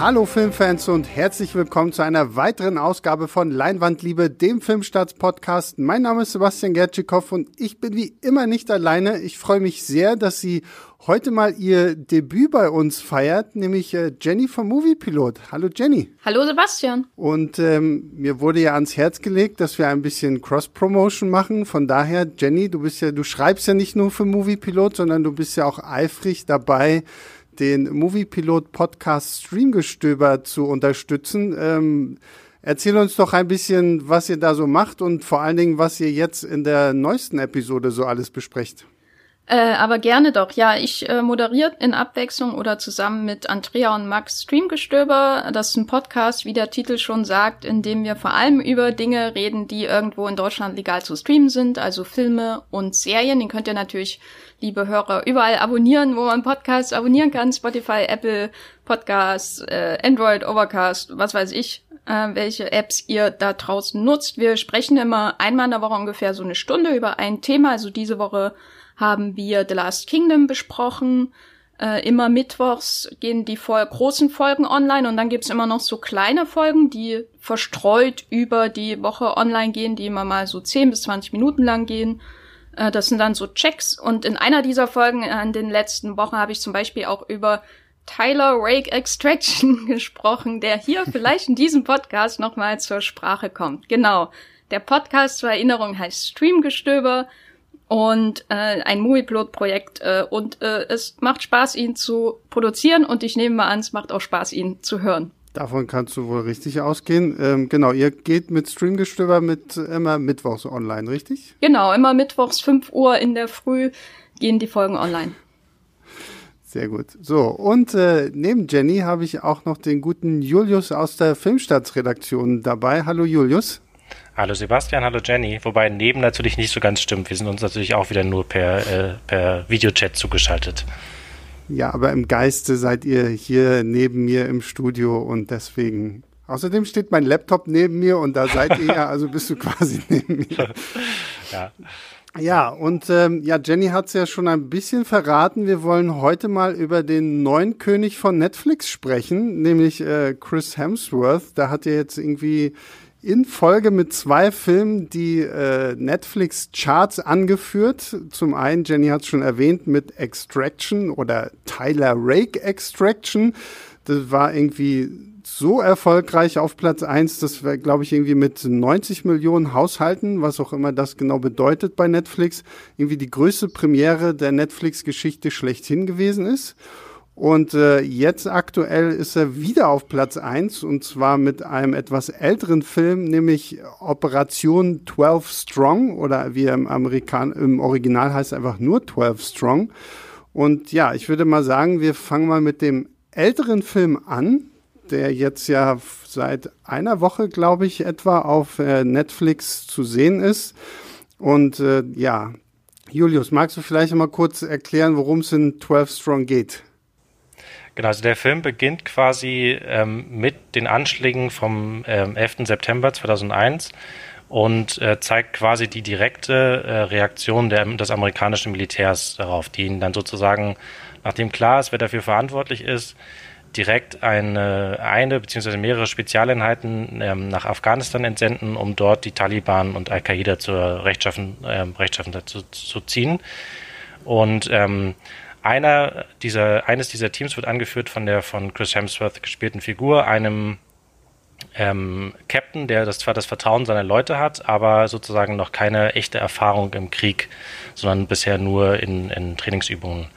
Hallo Filmfans und herzlich willkommen zu einer weiteren Ausgabe von Leinwandliebe, dem Filmstarts-Podcast. Mein Name ist Sebastian Gertschikow und ich bin wie immer nicht alleine. Ich freue mich sehr, dass Sie heute mal Ihr Debüt bei uns feiert, nämlich äh, Jenny vom Moviepilot. Hallo Jenny. Hallo Sebastian. Und ähm, mir wurde ja ans Herz gelegt, dass wir ein bisschen Cross-Promotion machen. Von daher, Jenny, du bist ja, du schreibst ja nicht nur für Moviepilot, sondern du bist ja auch eifrig dabei, den Moviepilot Podcast Streamgestöber zu unterstützen. Ähm, erzähl uns doch ein bisschen, was ihr da so macht und vor allen Dingen, was ihr jetzt in der neuesten Episode so alles besprecht. Äh, aber gerne doch. Ja, ich äh, moderiere in Abwechslung oder zusammen mit Andrea und Max Streamgestöber. Das ist ein Podcast, wie der Titel schon sagt, in dem wir vor allem über Dinge reden, die irgendwo in Deutschland legal zu streamen sind, also Filme und Serien. Den könnt ihr natürlich liebe Hörer, überall abonnieren, wo man Podcasts abonnieren kann. Spotify, Apple Podcasts, äh, Android, Overcast, was weiß ich, äh, welche Apps ihr da draußen nutzt. Wir sprechen immer einmal in der Woche ungefähr so eine Stunde über ein Thema. Also diese Woche haben wir The Last Kingdom besprochen. Äh, immer mittwochs gehen die voll großen Folgen online und dann gibt's immer noch so kleine Folgen, die verstreut über die Woche online gehen, die immer mal so 10 bis 20 Minuten lang gehen. Äh, das sind dann so Checks. Und in einer dieser Folgen in den letzten Wochen habe ich zum Beispiel auch über Tyler Rake Extraction gesprochen, der hier vielleicht in diesem Podcast nochmal zur Sprache kommt. Genau. Der Podcast zur Erinnerung heißt Streamgestöber und äh, ein Movieplot-Projekt äh, und äh, es macht Spaß, ihn zu produzieren und ich nehme mal an, es macht auch Spaß, ihn zu hören. Davon kannst du wohl richtig ausgehen. Ähm, genau, ihr geht mit Streamgestöber mit immer mittwochs online, richtig? Genau, immer mittwochs 5 Uhr in der Früh gehen die Folgen online. Sehr gut. So, und äh, neben Jenny habe ich auch noch den guten Julius aus der Filmstartsredaktion dabei. Hallo Julius. Hallo Sebastian, hallo Jenny. Wobei neben natürlich nicht so ganz stimmt. Wir sind uns natürlich auch wieder nur per, äh, per Videochat zugeschaltet. Ja, aber im Geiste seid ihr hier neben mir im Studio und deswegen. Außerdem steht mein Laptop neben mir und da seid ihr ja, also bist du quasi neben mir. Ja. Ja, und ähm, ja, Jenny hat es ja schon ein bisschen verraten. Wir wollen heute mal über den neuen König von Netflix sprechen, nämlich äh, Chris Hemsworth. Da hat er jetzt irgendwie in Folge mit zwei Filmen die äh, Netflix-Charts angeführt. Zum einen, Jenny hat es schon erwähnt, mit Extraction oder Tyler Rake Extraction. Das war irgendwie so erfolgreich auf Platz eins, das wäre, glaube ich, irgendwie mit 90 Millionen Haushalten, was auch immer das genau bedeutet bei Netflix, irgendwie die größte Premiere der Netflix-Geschichte schlechthin gewesen ist. Und äh, jetzt aktuell ist er wieder auf Platz eins und zwar mit einem etwas älteren Film, nämlich Operation 12 Strong oder wie er im, Amerikan im Original heißt einfach nur 12 Strong. Und ja, ich würde mal sagen, wir fangen mal mit dem älteren Film an, der jetzt ja seit einer Woche, glaube ich, etwa auf äh, Netflix zu sehen ist. Und äh, ja, Julius, magst du vielleicht mal kurz erklären, worum es in 12 Strong geht? Genau, also der Film beginnt quasi ähm, mit den Anschlägen vom ähm, 11. September 2001 und äh, zeigt quasi die direkte äh, Reaktion der, des amerikanischen Militärs darauf, die ihn dann sozusagen, nachdem klar ist, wer dafür verantwortlich ist, direkt eine, eine bzw. mehrere Spezialeinheiten ähm, nach Afghanistan entsenden, um dort die Taliban und Al-Qaida zur Rechtschaffen, äh, Rechtschaffenheit zu, zu ziehen. Und ähm, einer dieser, eines dieser Teams wird angeführt von der von Chris Hemsworth gespielten Figur, einem ähm, Captain, der das zwar das Vertrauen seiner Leute hat, aber sozusagen noch keine echte Erfahrung im Krieg, sondern bisher nur in, in Trainingsübungen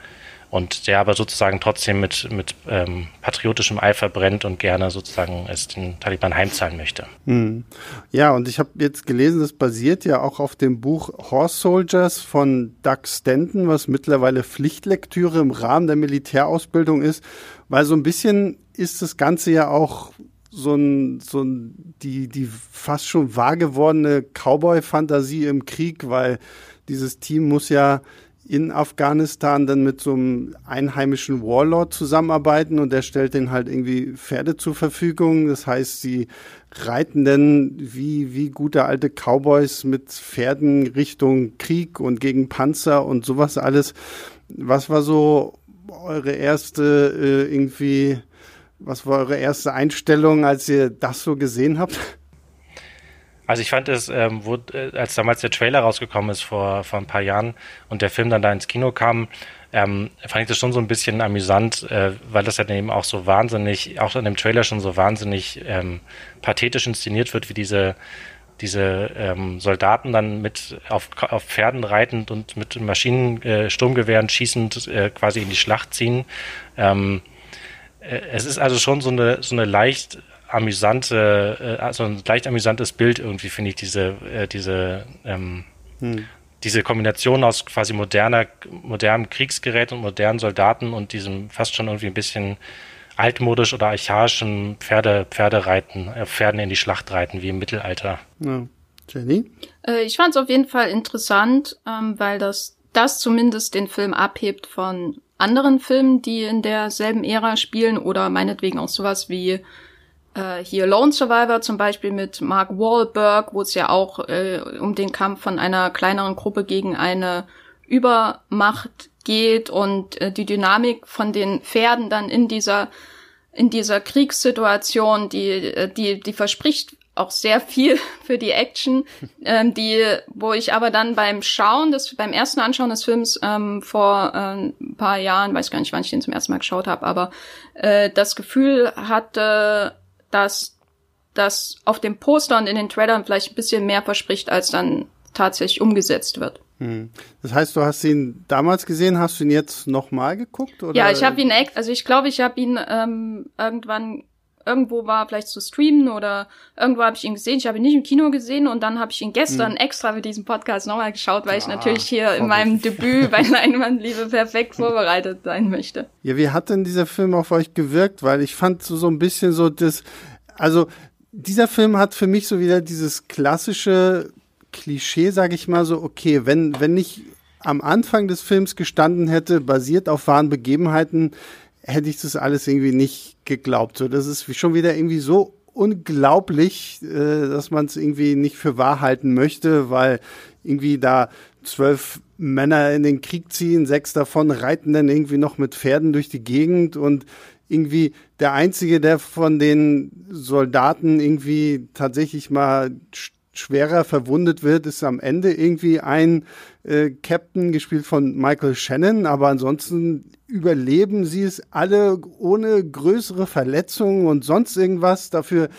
und der aber sozusagen trotzdem mit, mit ähm, patriotischem Eifer brennt und gerne sozusagen es den Taliban heimzahlen möchte. Hm. Ja, und ich habe jetzt gelesen, das basiert ja auch auf dem Buch Horse Soldiers von Doug Stanton, was mittlerweile Pflichtlektüre im Rahmen der Militärausbildung ist, weil so ein bisschen ist das Ganze ja auch so ein, so ein, die, die fast schon wahr gewordene Cowboy-Fantasie im Krieg, weil dieses Team muss ja in Afghanistan dann mit so einem einheimischen Warlord zusammenarbeiten und der stellt denen halt irgendwie Pferde zur Verfügung. Das heißt, sie reiten dann wie, wie gute alte Cowboys mit Pferden Richtung Krieg und gegen Panzer und sowas alles. Was war so eure erste äh, irgendwie Was war eure erste Einstellung, als ihr das so gesehen habt? Also ich fand es, ähm, wo, äh, als damals der Trailer rausgekommen ist vor, vor ein paar Jahren und der Film dann da ins Kino kam, ähm, fand ich das schon so ein bisschen amüsant, äh, weil das ja eben auch so wahnsinnig, auch in dem Trailer schon so wahnsinnig ähm, pathetisch inszeniert wird, wie diese diese ähm, Soldaten dann mit auf, auf Pferden reitend und mit Maschinen, äh, schießend äh, quasi in die Schlacht ziehen. Ähm, äh, es ist also schon so eine, so eine leicht amüsante, äh, also ein leicht amüsantes Bild irgendwie, finde ich, diese, äh, diese, ähm, hm. diese Kombination aus quasi moderner, modernem Kriegsgerät und modernen Soldaten und diesem fast schon irgendwie ein bisschen altmodisch oder archaischen Pferde, Pferdereiten, äh, Pferden in die Schlacht reiten, wie im Mittelalter. Ja. Jenny? Äh, ich fand es auf jeden Fall interessant, ähm, weil das, das zumindest den Film abhebt von anderen Filmen, die in derselben Ära spielen oder meinetwegen auch sowas wie äh, hier Lone Survivor zum Beispiel mit Mark Wahlberg, wo es ja auch äh, um den Kampf von einer kleineren Gruppe gegen eine Übermacht geht und äh, die Dynamik von den Pferden dann in dieser in dieser Kriegssituation, die äh, die die verspricht auch sehr viel für die Action, ähm, die wo ich aber dann beim Schauen des beim ersten Anschauen des Films ähm, vor äh, ein paar Jahren, weiß gar nicht, wann ich den zum ersten Mal geschaut habe, aber äh, das Gefühl hatte, dass das auf dem Poster und in den Trailern vielleicht ein bisschen mehr verspricht, als dann tatsächlich umgesetzt wird. Hm. Das heißt, du hast ihn damals gesehen, hast du ihn jetzt nochmal geguckt? Oder? Ja, ich habe ihn, also ich glaube, ich habe ihn ähm, irgendwann irgendwo war vielleicht zu streamen oder irgendwo habe ich ihn gesehen. Ich habe ihn nicht im Kino gesehen und dann habe ich ihn gestern hm. extra für diesen Podcast nochmal geschaut, weil ah, ich natürlich hier in meinem Debüt bei Leinwandliebe perfekt vorbereitet sein möchte. Ja, wie hat denn dieser Film auf euch gewirkt? Weil ich fand so, so ein bisschen so das, also dieser Film hat für mich so wieder dieses klassische Klischee, sage ich mal so, okay, wenn, wenn nicht am Anfang des Films gestanden hätte, basiert auf wahren Begebenheiten, hätte ich das alles irgendwie nicht geglaubt. So, das ist schon wieder irgendwie so unglaublich, äh, dass man es irgendwie nicht für wahr halten möchte, weil irgendwie da zwölf Männer in den Krieg ziehen, sechs davon reiten dann irgendwie noch mit Pferden durch die Gegend und irgendwie der einzige, der von den Soldaten irgendwie tatsächlich mal schwerer verwundet wird, ist am Ende irgendwie ein äh, Captain, gespielt von Michael Shannon, aber ansonsten überleben sie es alle ohne größere Verletzungen und sonst irgendwas. Dafür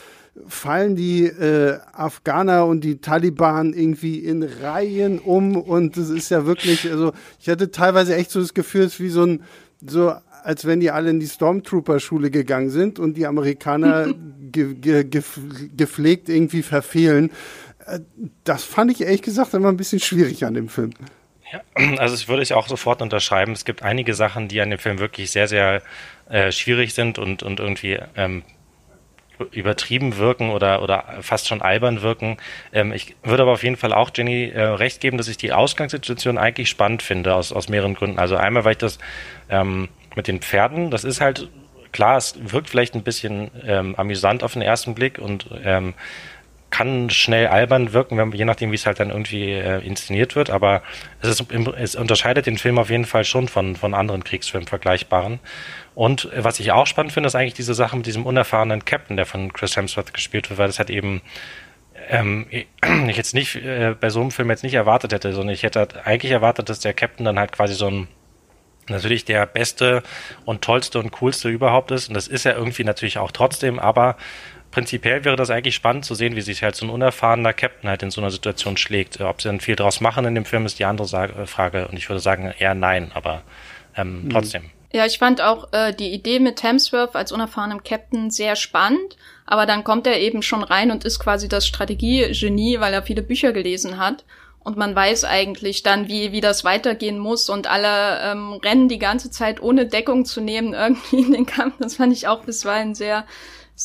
fallen die äh, Afghaner und die Taliban irgendwie in Reihen um und es ist ja wirklich, also ich hatte teilweise echt so das Gefühl, es ist wie so ein, so als wenn die alle in die Stormtrooper-Schule gegangen sind und die Amerikaner ge ge gepflegt irgendwie verfehlen. Äh, das fand ich ehrlich gesagt immer ein bisschen schwierig an dem Film. Ja, also das würde ich auch sofort unterschreiben. Es gibt einige Sachen, die an dem Film wirklich sehr, sehr äh, schwierig sind und, und irgendwie ähm, übertrieben wirken oder, oder fast schon albern wirken. Ähm, ich würde aber auf jeden Fall auch Jenny äh, recht geben, dass ich die Ausgangssituation eigentlich spannend finde, aus, aus mehreren Gründen. Also einmal, weil ich das ähm, mit den Pferden, das ist halt klar, es wirkt vielleicht ein bisschen ähm, amüsant auf den ersten Blick und ähm, kann schnell albern wirken, wenn, je nachdem, wie es halt dann irgendwie äh, inszeniert wird, aber es, ist, es unterscheidet den Film auf jeden Fall schon von, von anderen Kriegsfilmen vergleichbaren. Und was ich auch spannend finde, ist eigentlich diese Sache mit diesem unerfahrenen Captain, der von Chris Hemsworth gespielt wird, weil das hat eben ähm, ich jetzt nicht äh, bei so einem Film jetzt nicht erwartet hätte, sondern ich hätte halt eigentlich erwartet, dass der Captain dann halt quasi so ein natürlich der beste und tollste und coolste überhaupt ist. Und das ist er irgendwie natürlich auch trotzdem, aber prinzipiell wäre das eigentlich spannend zu sehen, wie sich halt so ein unerfahrener Captain halt in so einer Situation schlägt. Ob sie dann viel draus machen in dem Film, ist die andere äh, Frage. Und ich würde sagen eher nein, aber ähm, mhm. trotzdem. Ja, ich fand auch äh, die Idee mit Hemsworth als unerfahrenem Captain sehr spannend, aber dann kommt er eben schon rein und ist quasi das Strategiegenie, weil er viele Bücher gelesen hat und man weiß eigentlich dann, wie, wie das weitergehen muss und alle ähm, rennen die ganze Zeit ohne Deckung zu nehmen irgendwie in den Kampf. Das fand ich auch bisweilen sehr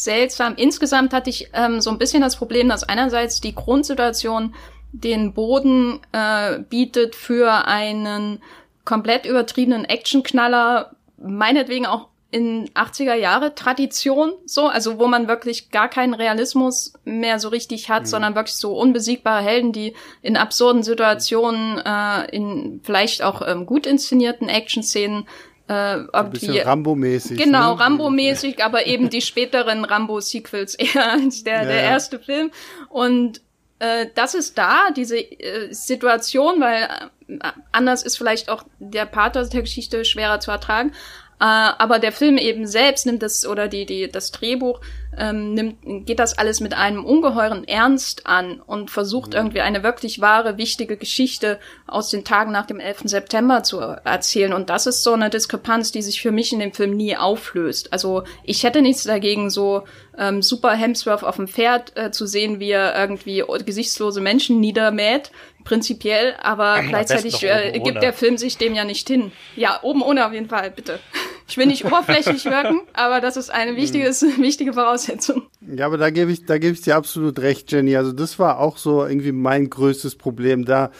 seltsam. Insgesamt hatte ich ähm, so ein bisschen das Problem, dass einerseits die Grundsituation den Boden äh, bietet für einen komplett übertriebenen Actionknaller, meinetwegen auch in 80er Jahre Tradition, so, also wo man wirklich gar keinen Realismus mehr so richtig hat, mhm. sondern wirklich so unbesiegbare Helden, die in absurden Situationen, äh, in vielleicht auch ähm, gut inszenierten Action-Szenen äh, irgendwie. Ein Rambo-mäßig. Genau, ne? Rambo-mäßig, aber eben die späteren Rambo-Sequels eher als der, ja, der erste Film. Und äh, das ist da, diese äh, Situation, weil äh, anders ist vielleicht auch der Pathos der Geschichte schwerer zu ertragen. Äh, aber der Film eben selbst nimmt das oder die, die, das Drehbuch ähm, nimmt, geht das alles mit einem ungeheuren Ernst an und versucht mhm. irgendwie eine wirklich wahre, wichtige Geschichte aus den Tagen nach dem 11. September zu erzählen. Und das ist so eine Diskrepanz, die sich für mich in dem Film nie auflöst. Also ich hätte nichts dagegen, so ähm, super Hemsworth auf dem Pferd äh, zu sehen, wie er irgendwie gesichtslose Menschen niedermäht prinzipiell, aber gleichzeitig äh, gibt der Film sich dem ja nicht hin. Ja, oben ohne auf jeden Fall, bitte. Ich will nicht oberflächlich wirken, aber das ist eine wichtiges, wichtige Voraussetzung. Ja, aber da gebe ich, da gebe ich dir absolut recht, Jenny. Also das war auch so irgendwie mein größtes Problem. Da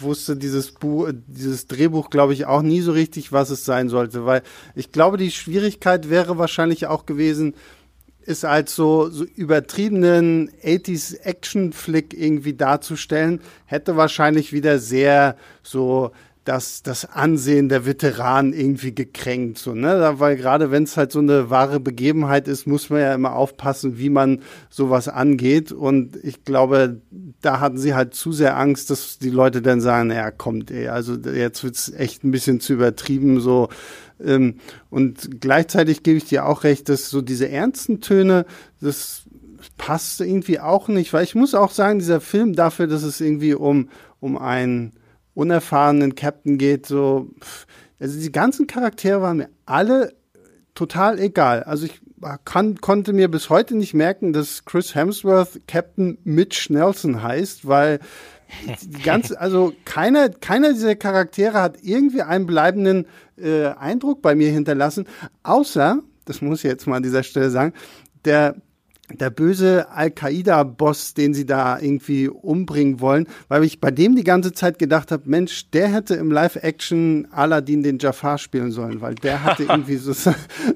wusste dieses Buch, dieses Drehbuch, glaube ich, auch nie so richtig, was es sein sollte, weil ich glaube, die Schwierigkeit wäre wahrscheinlich auch gewesen, ist als so, so übertriebenen 80s Action-Flick irgendwie darzustellen, hätte wahrscheinlich wieder sehr so das, das Ansehen der Veteranen irgendwie gekränkt. So, ne? Weil gerade wenn es halt so eine wahre Begebenheit ist, muss man ja immer aufpassen, wie man sowas angeht. Und ich glaube, da hatten sie halt zu sehr Angst, dass die Leute dann sagen, ja, kommt, ey, also jetzt wird's echt ein bisschen zu übertrieben, so. Ähm, und gleichzeitig gebe ich dir auch recht, dass so diese ernsten Töne, das passt irgendwie auch nicht, weil ich muss auch sagen, dieser Film dafür, dass es irgendwie um, um einen unerfahrenen Captain geht, so, also die ganzen Charaktere waren mir alle total egal. Also ich kann, konnte mir bis heute nicht merken, dass Chris Hemsworth Captain Mitch Nelson heißt, weil die ganze, also keiner, keiner dieser Charaktere hat irgendwie einen bleibenden äh, Eindruck bei mir hinterlassen, außer, das muss ich jetzt mal an dieser Stelle sagen, der der böse Al-Qaida-Boss, den sie da irgendwie umbringen wollen, weil ich bei dem die ganze Zeit gedacht habe, Mensch, der hätte im Live-Action Aladdin den Jafar spielen sollen, weil der hatte irgendwie so,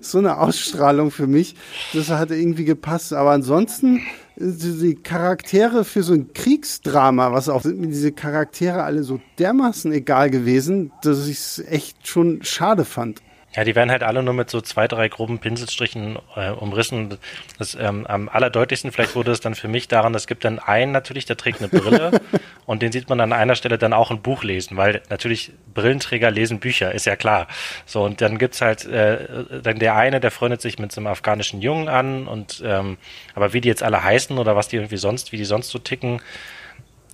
so eine Ausstrahlung für mich. Das hatte irgendwie gepasst. Aber ansonsten, die Charaktere für so ein Kriegsdrama, was auch sind mir diese Charaktere alle so dermaßen egal gewesen, dass ich es echt schon schade fand. Ja, die werden halt alle nur mit so zwei, drei groben Pinselstrichen äh, umrissen. Das, ähm, am allerdeutlichsten vielleicht wurde es dann für mich daran, es gibt dann einen natürlich, der trägt eine Brille und den sieht man an einer Stelle dann auch ein Buch lesen, weil natürlich Brillenträger lesen Bücher, ist ja klar. So, und dann gibt's halt äh, dann der eine, der freundet sich mit so einem afghanischen Jungen an und ähm, aber wie die jetzt alle heißen oder was die irgendwie sonst, wie die sonst so ticken,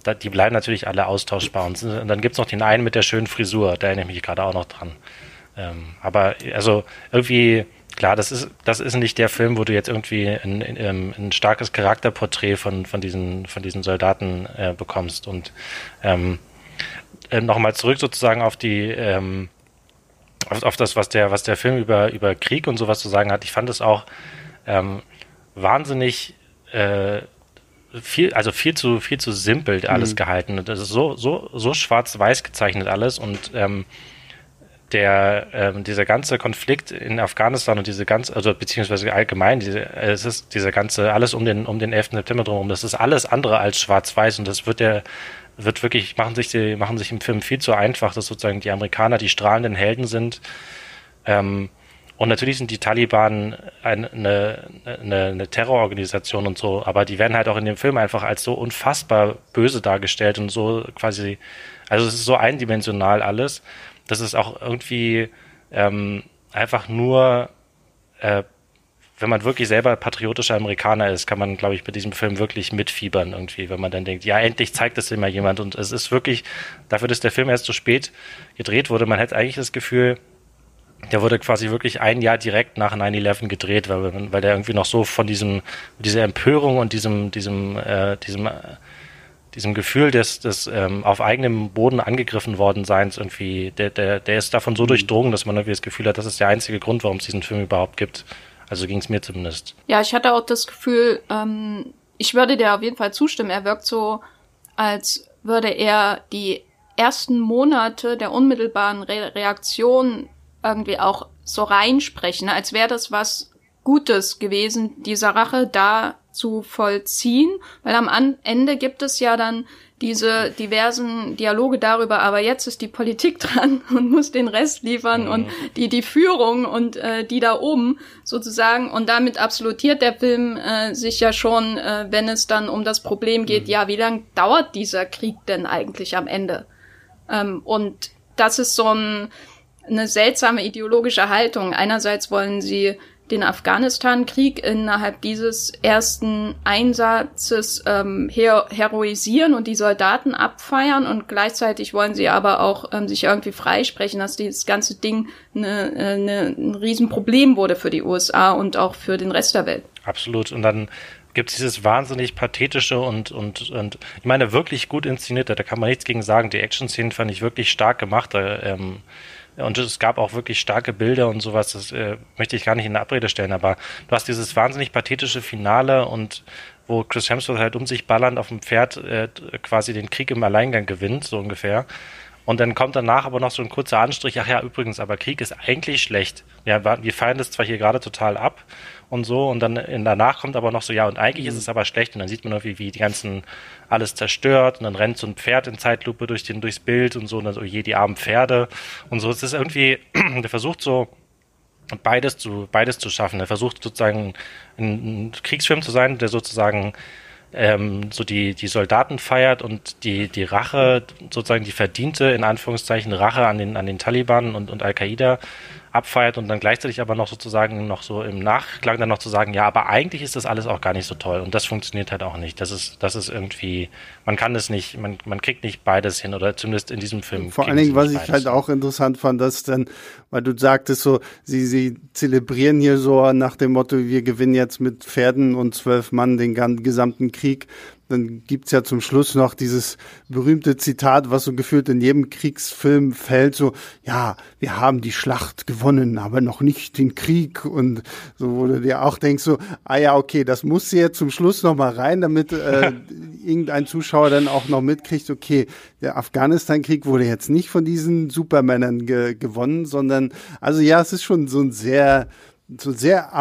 da, die bleiben natürlich alle austauschbar. Und, und dann gibt's noch den einen mit der schönen Frisur, da erinnere ich mich gerade auch noch dran. Ähm, aber also irgendwie, klar, das ist, das ist nicht der Film, wo du jetzt irgendwie ein, ein, ähm, ein starkes Charakterporträt von, von, diesen, von diesen Soldaten äh, bekommst. Und ähm, äh, nochmal zurück sozusagen auf die, ähm, auf, auf, das, was der, was der Film über, über Krieg und sowas zu sagen hat. Ich fand es auch ähm, wahnsinnig äh, viel, also viel zu, viel zu simpel alles mhm. gehalten. Das ist so, so, so schwarz-weiß gezeichnet alles und ähm, der ähm, dieser ganze Konflikt in Afghanistan und diese ganze, also beziehungsweise allgemein, diese, es ist dieser ganze, alles um den, um den 11. September drumherum, das ist alles andere als schwarz-weiß und das wird der, wird wirklich, machen sich die, machen sich im Film viel zu einfach, dass sozusagen die Amerikaner die strahlenden Helden sind. Ähm, und natürlich sind die Taliban eine, eine, eine Terrororganisation und so, aber die werden halt auch in dem Film einfach als so unfassbar böse dargestellt und so quasi, also es ist so eindimensional alles das ist auch irgendwie ähm, einfach nur, äh, wenn man wirklich selber patriotischer Amerikaner ist, kann man, glaube ich, bei diesem Film wirklich mitfiebern irgendwie, wenn man dann denkt, ja, endlich zeigt es immer jemand. Und es ist wirklich, dafür, dass der Film erst so spät gedreht wurde, man hätte eigentlich das Gefühl, der wurde quasi wirklich ein Jahr direkt nach 9-11 gedreht, weil, weil der irgendwie noch so von diesem, dieser Empörung und diesem, diesem, äh, diesem äh, diesem Gefühl des, des ähm, auf eigenem Boden angegriffen worden Seins irgendwie, der, der, der ist davon so mhm. durchdrungen, dass man irgendwie das Gefühl hat, das ist der einzige Grund, warum es diesen Film überhaupt gibt. Also ging es mir zumindest. Ja, ich hatte auch das Gefühl, ähm, ich würde dir auf jeden Fall zustimmen. Er wirkt so, als würde er die ersten Monate der unmittelbaren Re Reaktion irgendwie auch so reinsprechen, als wäre das was Gutes gewesen, diese Rache da zu vollziehen, weil am Ende gibt es ja dann diese diversen Dialoge darüber, aber jetzt ist die Politik dran und muss den Rest liefern mhm. und die, die Führung und äh, die da oben sozusagen. Und damit absolutiert der Film äh, sich ja schon, äh, wenn es dann um das Problem geht, mhm. ja, wie lange dauert dieser Krieg denn eigentlich am Ende? Ähm, und das ist so ein, eine seltsame ideologische Haltung. Einerseits wollen sie den Afghanistan-Krieg innerhalb dieses ersten Einsatzes ähm, her heroisieren und die Soldaten abfeiern und gleichzeitig wollen sie aber auch ähm, sich irgendwie freisprechen, dass dieses ganze Ding eine, eine, ein Riesenproblem wurde für die USA und auch für den Rest der Welt. Absolut. Und dann gibt es dieses wahnsinnig pathetische und, und, und ich meine wirklich gut inszenierte, da kann man nichts gegen sagen. Die Action-Szenen fand ich wirklich stark gemacht. Da, ähm, und es gab auch wirklich starke Bilder und sowas, das äh, möchte ich gar nicht in der Abrede stellen, aber du hast dieses wahnsinnig pathetische Finale und wo Chris Hemsworth halt um sich ballernd auf dem Pferd äh, quasi den Krieg im Alleingang gewinnt, so ungefähr. Und dann kommt danach aber noch so ein kurzer Anstrich, ach ja, übrigens, aber Krieg ist eigentlich schlecht. Ja, wir feiern das zwar hier gerade total ab und so, und dann in, danach kommt aber noch so, ja, und eigentlich mhm. ist es aber schlecht, und dann sieht man noch, wie, wie die ganzen alles zerstört, und dann rennt so ein Pferd in Zeitlupe durch den, durchs Bild und so, und dann so, je, die armen Pferde und so. Es ist irgendwie, der versucht so, beides zu, beides zu schaffen. Er versucht sozusagen ein, ein Kriegsfilm zu sein, der sozusagen ähm, so die, die Soldaten feiert und die, die Rache, sozusagen die verdiente, in Anführungszeichen, Rache an den, an den Taliban und, und Al-Qaida abfeiert und dann gleichzeitig aber noch sozusagen noch so im Nachklang dann noch zu sagen, ja, aber eigentlich ist das alles auch gar nicht so toll und das funktioniert halt auch nicht. Das ist, das ist irgendwie, man kann es nicht, man, man kriegt nicht beides hin oder zumindest in diesem Film. Vor allen Dingen, was ich halt auch interessant fand, dass dann, weil du sagtest so, sie, sie zelebrieren hier so nach dem Motto, wir gewinnen jetzt mit Pferden und zwölf Mann den gesamten Krieg dann gibt's ja zum Schluss noch dieses berühmte Zitat, was so gefühlt in jedem Kriegsfilm fällt, so, ja, wir haben die Schlacht gewonnen, aber noch nicht den Krieg. Und so, wo du dir auch denkst, so, ah ja, okay, das muss jetzt zum Schluss noch mal rein, damit äh, irgendein Zuschauer dann auch noch mitkriegt, okay, der Afghanistan-Krieg wurde jetzt nicht von diesen Supermännern ge gewonnen, sondern, also ja, es ist schon so ein sehr, so sehr,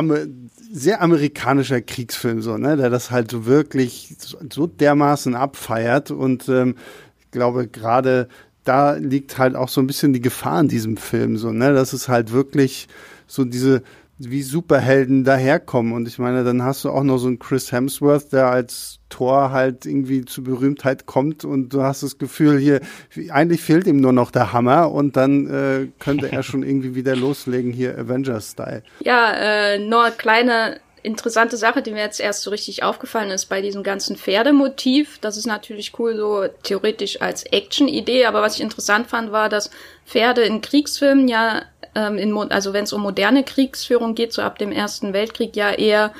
sehr amerikanischer Kriegsfilm, so, ne, der das halt so wirklich so dermaßen abfeiert. Und ähm, ich glaube, gerade da liegt halt auch so ein bisschen die Gefahr in diesem Film, so, ne, dass es halt wirklich so diese wie Superhelden daherkommen. Und ich meine, dann hast du auch noch so einen Chris Hemsworth, der als Tor halt irgendwie zu Berühmtheit kommt und du hast das Gefühl hier, eigentlich fehlt ihm nur noch der Hammer und dann äh, könnte er schon irgendwie wieder loslegen hier Avengers-Style. Ja, äh, nur eine kleine interessante Sache, die mir jetzt erst so richtig aufgefallen ist bei diesem ganzen Pferdemotiv. Das ist natürlich cool, so theoretisch als Action-Idee, aber was ich interessant fand, war, dass Pferde in Kriegsfilmen ja ähm, in, also wenn es um moderne Kriegsführung geht, so ab dem Ersten Weltkrieg ja eher,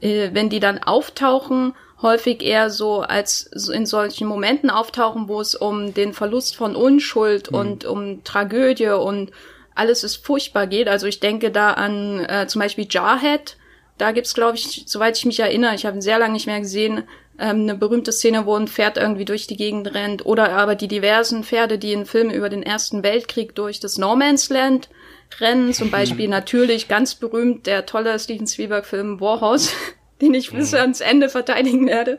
äh, wenn die dann auftauchen, häufig eher so als in solchen Momenten auftauchen, wo es um den Verlust von Unschuld mhm. und um Tragödie und alles ist furchtbar geht. Also ich denke da an äh, zum Beispiel Jarhead. Da gibt's, glaube ich, soweit ich mich erinnere, ich habe ihn sehr lange nicht mehr gesehen, ähm, eine berühmte Szene, wo ein Pferd irgendwie durch die Gegend rennt. Oder aber die diversen Pferde, die in Filmen über den Ersten Weltkrieg durch das No Man's Land Rennen, zum Beispiel natürlich ganz berühmt der tolle Steven Spielberg-Film Warhorse, den ich bis mhm. ans Ende verteidigen werde,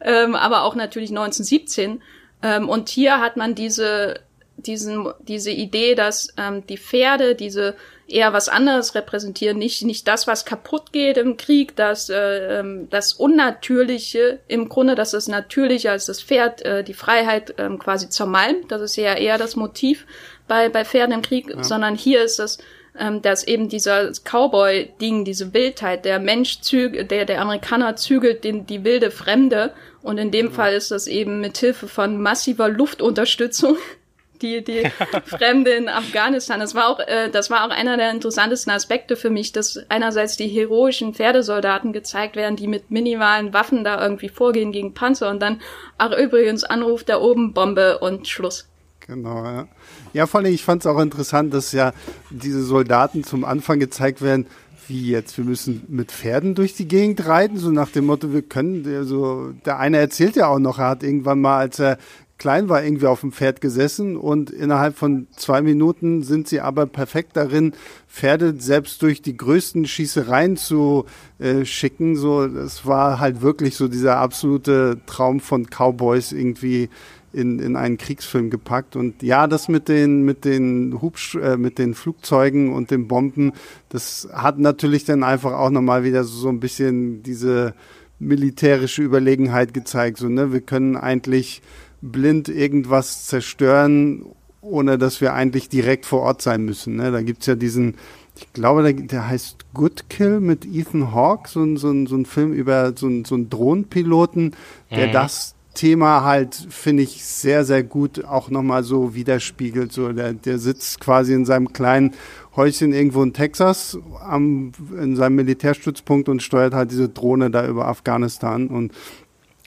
ähm, aber auch natürlich 1917. Ähm, und hier hat man diese, diesen, diese Idee, dass ähm, die Pferde diese eher was anderes repräsentieren, nicht, nicht das, was kaputt geht im Krieg, das, äh, ähm, das Unnatürliche im Grunde, dass das Natürliche als das Pferd äh, die Freiheit äh, quasi zermalmt. Das ist ja eher das Motiv bei, bei Pferden im Krieg, ja. sondern hier ist es, ähm, dass eben dieser Cowboy-Ding, diese Wildheit, der Mensch zügelt, der, der Amerikaner zügelt den, die wilde Fremde und in dem mhm. Fall ist das eben mit Hilfe von massiver Luftunterstützung die, die Fremde in Afghanistan. Das war auch, äh, das war auch einer der interessantesten Aspekte für mich, dass einerseits die heroischen Pferdesoldaten gezeigt werden, die mit minimalen Waffen da irgendwie vorgehen gegen Panzer und dann, ach übrigens, Anruf der oben, Bombe und Schluss. Genau, ja. Ja, vor allem, ich fand es auch interessant, dass ja diese Soldaten zum Anfang gezeigt werden, wie jetzt, wir müssen mit Pferden durch die Gegend reiten, so nach dem Motto, wir können, also der eine erzählt ja auch noch, er hat irgendwann mal, als er klein war, irgendwie auf dem Pferd gesessen und innerhalb von zwei Minuten sind sie aber perfekt darin, Pferde selbst durch die größten Schießereien zu äh, schicken. So, das war halt wirklich so dieser absolute Traum von Cowboys irgendwie in, in einen Kriegsfilm gepackt. Und ja, das mit den, mit den Hubsch äh, mit den Flugzeugen und den Bomben, das hat natürlich dann einfach auch nochmal wieder so, so ein bisschen diese militärische Überlegenheit gezeigt. So, ne, wir können eigentlich blind irgendwas zerstören, ohne dass wir eigentlich direkt vor Ort sein müssen. Ne? Da gibt's ja diesen, ich glaube, der, der heißt Good Kill mit Ethan Hawke, so ein, so ein, so ein Film über so ein, so einen Drohnenpiloten, der mhm. das Thema halt, finde ich, sehr, sehr gut auch nochmal so widerspiegelt. So, der, der sitzt quasi in seinem kleinen Häuschen irgendwo in Texas am, in seinem Militärstützpunkt und steuert halt diese Drohne da über Afghanistan und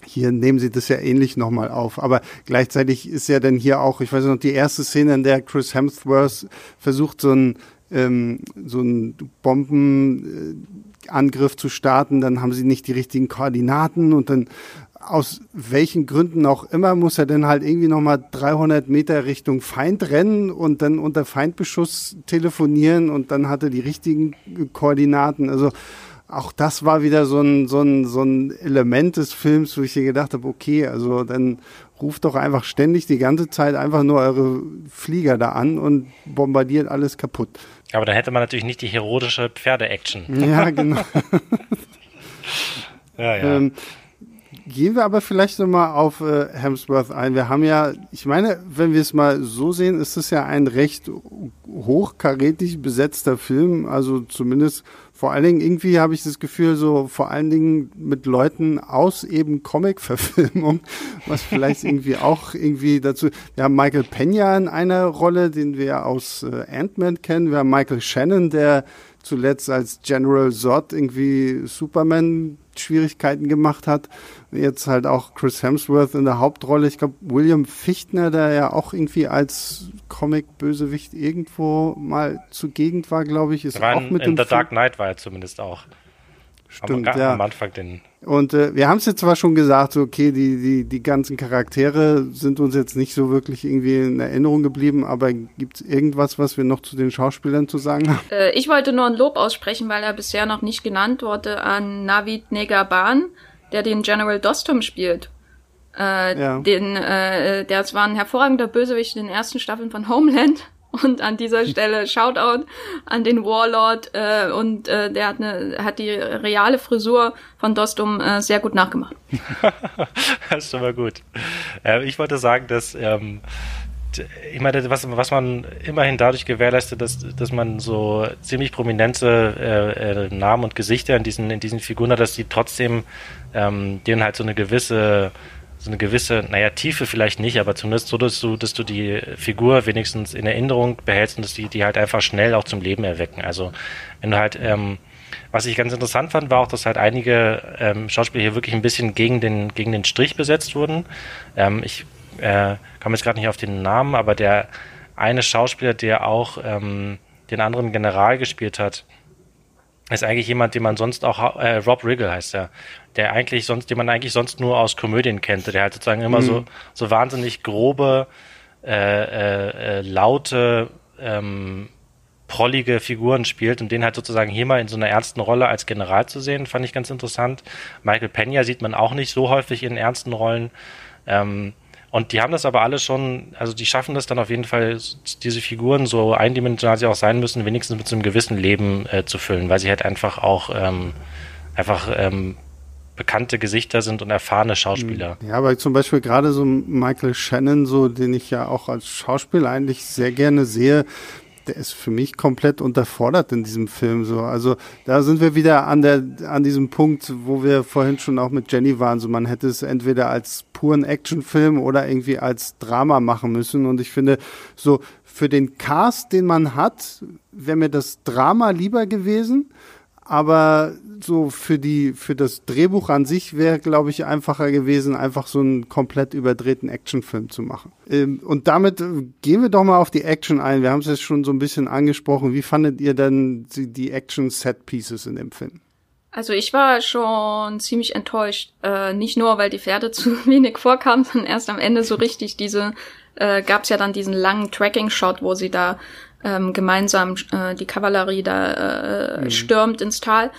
hier nehmen sie das ja ähnlich nochmal auf. Aber gleichzeitig ist ja dann hier auch, ich weiß noch, die erste Szene, in der Chris Hemsworth versucht, so ein, ähm, so ein Bombenangriff zu starten, dann haben sie nicht die richtigen Koordinaten und dann aus welchen Gründen auch immer muss er dann halt irgendwie nochmal 300 Meter Richtung Feind rennen und dann unter Feindbeschuss telefonieren und dann hatte die richtigen Koordinaten. Also auch das war wieder so ein, so ein, so ein Element des Films, wo ich hier gedacht habe, okay, also dann ruft doch einfach ständig die ganze Zeit einfach nur eure Flieger da an und bombardiert alles kaputt. Aber dann hätte man natürlich nicht die heroische Pferde-Action. Ja, genau. ja, ja. Ähm, Gehen wir aber vielleicht nochmal auf äh, Hemsworth ein. Wir haben ja, ich meine, wenn wir es mal so sehen, ist es ja ein recht hochkarätig besetzter Film. Also zumindest vor allen Dingen irgendwie habe ich das Gefühl, so vor allen Dingen mit Leuten aus eben Comic-Verfilmung, was vielleicht irgendwie auch irgendwie dazu. Wir haben Michael Pena in einer Rolle, den wir aus äh, Ant-Man kennen. Wir haben Michael Shannon, der zuletzt als General Zod irgendwie Superman Schwierigkeiten gemacht hat. Jetzt halt auch Chris Hemsworth in der Hauptrolle. Ich glaube, William Fichtner, der ja auch irgendwie als Comic-Bösewicht irgendwo mal zugegen war, glaube ich, ist auch mit in dem The Dark Knight war er zumindest auch. Stimmt, am, ja. Am Anfang den. Und äh, wir haben es jetzt zwar schon gesagt, so, okay, die, die, die ganzen Charaktere sind uns jetzt nicht so wirklich irgendwie in Erinnerung geblieben, aber gibt es irgendwas, was wir noch zu den Schauspielern zu sagen haben? Äh, ich wollte nur ein Lob aussprechen, weil er bisher noch nicht genannt wurde, an Navid Negaban, der den General Dostum spielt. Äh, ja. den, äh, der war ein hervorragender Bösewicht in den ersten Staffeln von Homeland und an dieser Stelle Shoutout an den Warlord äh, und äh, der hat, eine, hat die reale Frisur von Dostum äh, sehr gut nachgemacht. das ist schon mal gut. Äh, ich wollte sagen, dass ähm, ich meine, was, was man immerhin dadurch gewährleistet, dass, dass man so ziemlich prominente äh, äh, Namen und Gesichter in diesen, in diesen Figuren hat, dass die trotzdem ähm, denen halt so eine gewisse so eine gewisse, naja, Tiefe vielleicht nicht, aber zumindest so, dass du, dass du die Figur wenigstens in Erinnerung behältst und dass die, die halt einfach schnell auch zum Leben erwecken. Also wenn du halt, ähm, was ich ganz interessant fand, war auch, dass halt einige ähm, Schauspieler hier wirklich ein bisschen gegen den, gegen den Strich besetzt wurden. Ähm, ich äh, komme jetzt gerade nicht auf den Namen, aber der eine Schauspieler, der auch ähm, den anderen General gespielt hat, ist eigentlich jemand, den man sonst auch, äh, Rob Riggle heißt er, der eigentlich sonst, den man eigentlich sonst nur aus Komödien kennt, der halt sozusagen immer mhm. so, so wahnsinnig grobe, äh, äh, äh, laute, ähm, prollige Figuren spielt und den halt sozusagen hier mal in so einer ernsten Rolle als General zu sehen, fand ich ganz interessant. Michael Pena sieht man auch nicht so häufig in ernsten Rollen. Ähm, und die haben das aber alle schon, also die schaffen das dann auf jeden Fall, diese Figuren, so eindimensional sie auch sein müssen, wenigstens mit so einem gewissen Leben äh, zu füllen, weil sie halt einfach auch ähm, einfach ähm, bekannte Gesichter sind und erfahrene Schauspieler. Ja, aber zum Beispiel gerade so Michael Shannon, so den ich ja auch als Schauspieler eigentlich sehr gerne sehe, der ist für mich komplett unterfordert in diesem Film. So, also da sind wir wieder an der an diesem Punkt, wo wir vorhin schon auch mit Jenny waren. So, man hätte es entweder als puren Actionfilm oder irgendwie als Drama machen müssen. Und ich finde, so für den Cast, den man hat, wäre mir das Drama lieber gewesen aber so für die für das Drehbuch an sich wäre, glaube ich, einfacher gewesen, einfach so einen komplett überdrehten Actionfilm zu machen. Ähm, und damit äh, gehen wir doch mal auf die Action ein. Wir haben es jetzt schon so ein bisschen angesprochen. Wie fandet ihr denn die, die Action Set Pieces in dem Film? Also ich war schon ziemlich enttäuscht. Äh, nicht nur, weil die Pferde zu wenig vorkamen, sondern erst am Ende so richtig diese, äh, gab es ja dann diesen langen Tracking-Shot, wo sie da ähm, gemeinsam äh, die Kavallerie da äh, mhm. stürmt ins Tal.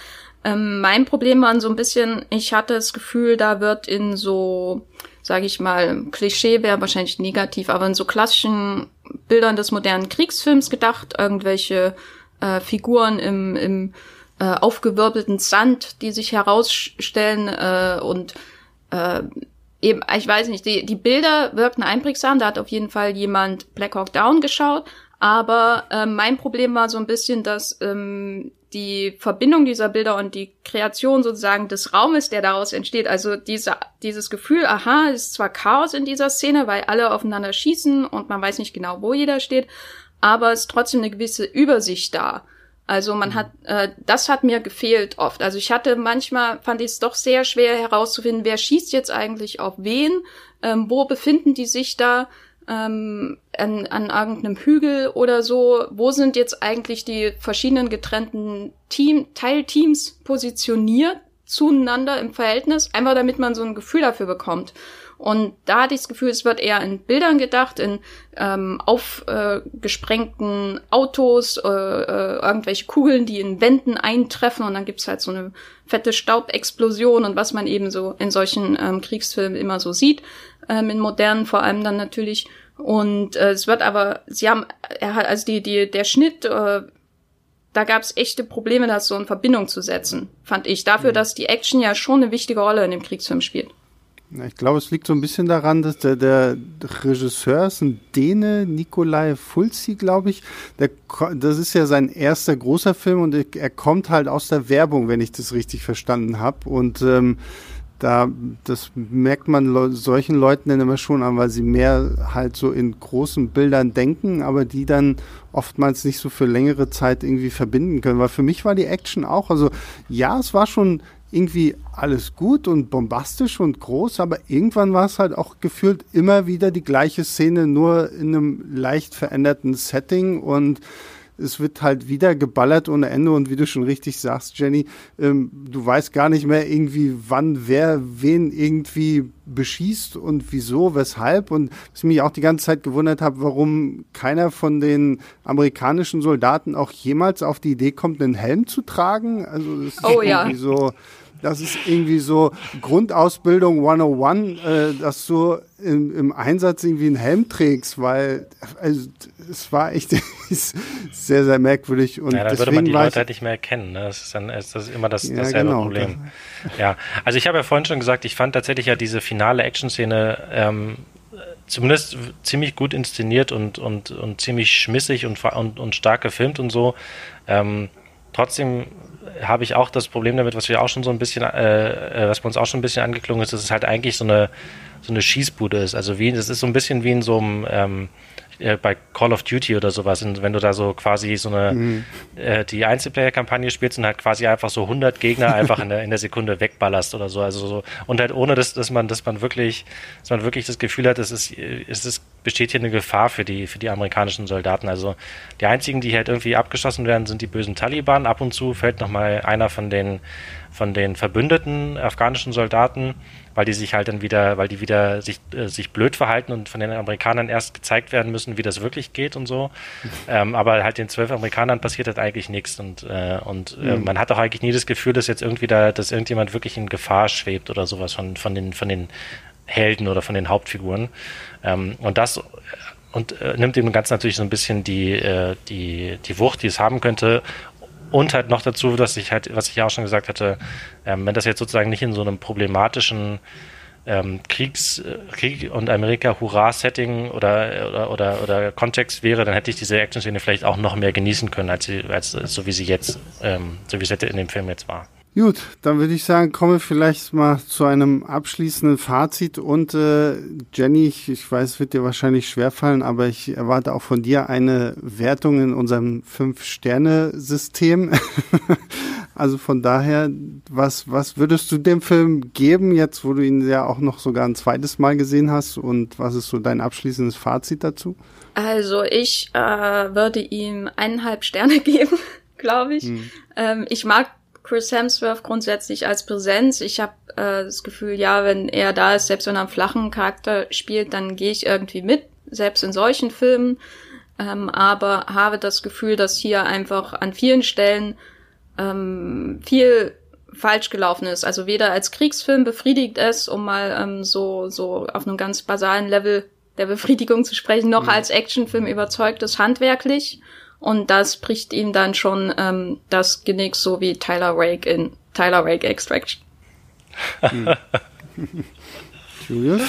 Ähm, mein Problem war so ein bisschen, ich hatte das Gefühl, da wird in so, sage ich mal, Klischee wäre wahrscheinlich negativ, aber in so klassischen Bildern des modernen Kriegsfilms gedacht, irgendwelche äh, Figuren im, im äh, aufgewirbelten Sand, die sich herausstellen äh, und äh, eben, ich weiß nicht, die, die Bilder wirkten einprägsam, da hat auf jeden Fall jemand Black Hawk Down geschaut, aber äh, mein Problem war so ein bisschen, dass ähm, die Verbindung dieser Bilder und die Kreation sozusagen des Raumes, der daraus entsteht, also diese, dieses Gefühl, aha, es ist zwar Chaos in dieser Szene, weil alle aufeinander schießen und man weiß nicht genau, wo jeder steht, aber es ist trotzdem eine gewisse Übersicht da. Also man mhm. hat, äh, das hat mir gefehlt oft. Also ich hatte manchmal, fand ich es doch sehr schwer herauszufinden, wer schießt jetzt eigentlich auf wen, ähm, wo befinden die sich da ähm, an, an irgendeinem Hügel oder so, wo sind jetzt eigentlich die verschiedenen getrennten Team, Teilteams positioniert zueinander im Verhältnis, einfach damit man so ein Gefühl dafür bekommt. Und da hatte ich das Gefühl, es wird eher in Bildern gedacht, in ähm, aufgesprengten äh, Autos, äh, äh, irgendwelche Kugeln, die in Wänden eintreffen. Und dann gibt's halt so eine fette Staubexplosion und was man eben so in solchen ähm, Kriegsfilmen immer so sieht, ähm, in modernen vor allem dann natürlich. Und äh, es wird aber, sie haben, er hat, also die, die, der Schnitt, äh, da gab es echte Probleme, das so in Verbindung zu setzen, fand ich. Dafür, mhm. dass die Action ja schon eine wichtige Rolle in dem Kriegsfilm spielt. Ich glaube, es liegt so ein bisschen daran, dass der, der Regisseur ist ein Däne, Nikolai Fulzi, glaube ich. Der, das ist ja sein erster großer Film und er kommt halt aus der Werbung, wenn ich das richtig verstanden habe. Und ähm, da, das merkt man le solchen Leuten dann immer schon an, weil sie mehr halt so in großen Bildern denken, aber die dann oftmals nicht so für längere Zeit irgendwie verbinden können. Weil für mich war die Action auch, also ja, es war schon irgendwie alles gut und bombastisch und groß, aber irgendwann war es halt auch gefühlt immer wieder die gleiche Szene, nur in einem leicht veränderten Setting und es wird halt wieder geballert ohne Ende und wie du schon richtig sagst, Jenny, ähm, du weißt gar nicht mehr irgendwie, wann wer wen irgendwie beschießt und wieso, weshalb und was mich auch die ganze Zeit gewundert habe, warum keiner von den amerikanischen Soldaten auch jemals auf die Idee kommt, einen Helm zu tragen. Also das ist oh, irgendwie ja. so das ist irgendwie so Grundausbildung 101, äh, dass du im, im Einsatz irgendwie einen Helm trägst, weil also, es war echt sehr, sehr merkwürdig. Und ja, dann würde man die Leute halt nicht mehr erkennen. Ne? Das ist dann das ist immer das, dasselbe ja, genau, Problem. Ja, also ich habe ja vorhin schon gesagt, ich fand tatsächlich ja diese finale Action-Szene ähm, zumindest ziemlich gut inszeniert und, und, und ziemlich schmissig und, und, und stark gefilmt und so. Ähm, trotzdem habe ich auch das Problem damit, was wir auch schon so ein bisschen, äh, äh, was bei uns auch schon ein bisschen angeklungen ist, dass es halt eigentlich so eine so eine Schießbude ist. Also wie, das ist so ein bisschen wie in so einem ähm, äh, bei Call of Duty oder sowas, und wenn du da so quasi so eine mhm. äh, die Einzelplayer-Kampagne spielst und halt quasi einfach so 100 Gegner einfach in der, in der Sekunde wegballerst oder so, also so und halt ohne dass, dass man dass man wirklich dass man wirklich das Gefühl hat, es ist es ist besteht hier eine Gefahr für die für die amerikanischen Soldaten. Also die einzigen, die halt irgendwie abgeschossen werden, sind die bösen Taliban. Ab und zu fällt noch mal einer von den von den verbündeten afghanischen Soldaten weil die sich halt dann wieder, weil die wieder sich, äh, sich blöd verhalten und von den Amerikanern erst gezeigt werden müssen, wie das wirklich geht und so. ähm, aber halt den zwölf Amerikanern passiert halt eigentlich nichts und, äh, und äh, mhm. man hat auch eigentlich nie das Gefühl, dass jetzt irgendwie da, dass irgendjemand wirklich in Gefahr schwebt oder sowas von, von den, von den Helden oder von den Hauptfiguren. Ähm, und das und äh, nimmt dem Ganzen natürlich so ein bisschen die, äh, die, die Wucht, die es haben könnte und halt noch dazu, dass ich halt, was ich ja auch schon gesagt hatte, ähm, wenn das jetzt sozusagen nicht in so einem problematischen ähm, Kriegs, Krieg und Amerika-Hurra-Setting oder, oder, oder, oder Kontext wäre, dann hätte ich diese Action-Szene vielleicht auch noch mehr genießen können, als, sie, als so wie sie jetzt, ähm, so wie es in dem Film jetzt war. Gut, dann würde ich sagen, komme vielleicht mal zu einem abschließenden Fazit. Und äh, Jenny, ich, ich weiß, es wird dir wahrscheinlich schwerfallen, aber ich erwarte auch von dir eine Wertung in unserem Fünf-Sterne-System. also von daher, was, was würdest du dem Film geben, jetzt wo du ihn ja auch noch sogar ein zweites Mal gesehen hast? Und was ist so dein abschließendes Fazit dazu? Also ich äh, würde ihm eineinhalb Sterne geben, glaube ich. Hm. Ähm, ich mag Chris Hemsworth grundsätzlich als Präsenz. Ich habe äh, das Gefühl, ja, wenn er da ist, selbst wenn er einen flachen Charakter spielt, dann gehe ich irgendwie mit, selbst in solchen Filmen. Ähm, aber habe das Gefühl, dass hier einfach an vielen Stellen ähm, viel falsch gelaufen ist. Also weder als Kriegsfilm befriedigt es, um mal ähm, so so auf einem ganz basalen Level der Befriedigung zu sprechen, noch mhm. als Actionfilm überzeugt es handwerklich. Und das bricht ihm dann schon ähm, das Genick, so wie Tyler Rake in Tyler Rake Extraction. Mhm. Julius?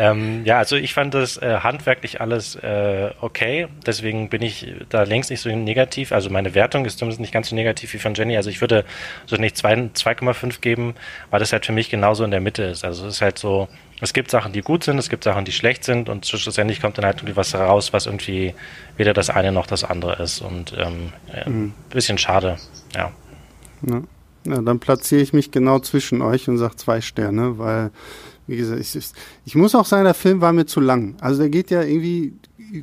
Ähm, ja, also ich fand das äh, handwerklich alles äh, okay. Deswegen bin ich da längst nicht so negativ. Also meine Wertung ist zumindest nicht ganz so negativ wie von Jenny. Also ich würde so nicht 2,5 geben, weil das halt für mich genauso in der Mitte ist. Also es ist halt so, es gibt Sachen, die gut sind, es gibt Sachen, die schlecht sind und schlussendlich kommt dann halt irgendwie was raus, was irgendwie weder das eine noch das andere ist. Und ähm, ja, mhm. bisschen schade, ja. ja. Ja, dann platziere ich mich genau zwischen euch und sage zwei Sterne, weil wie gesagt, ich, ich muss auch sagen, der Film war mir zu lang. Also der geht ja irgendwie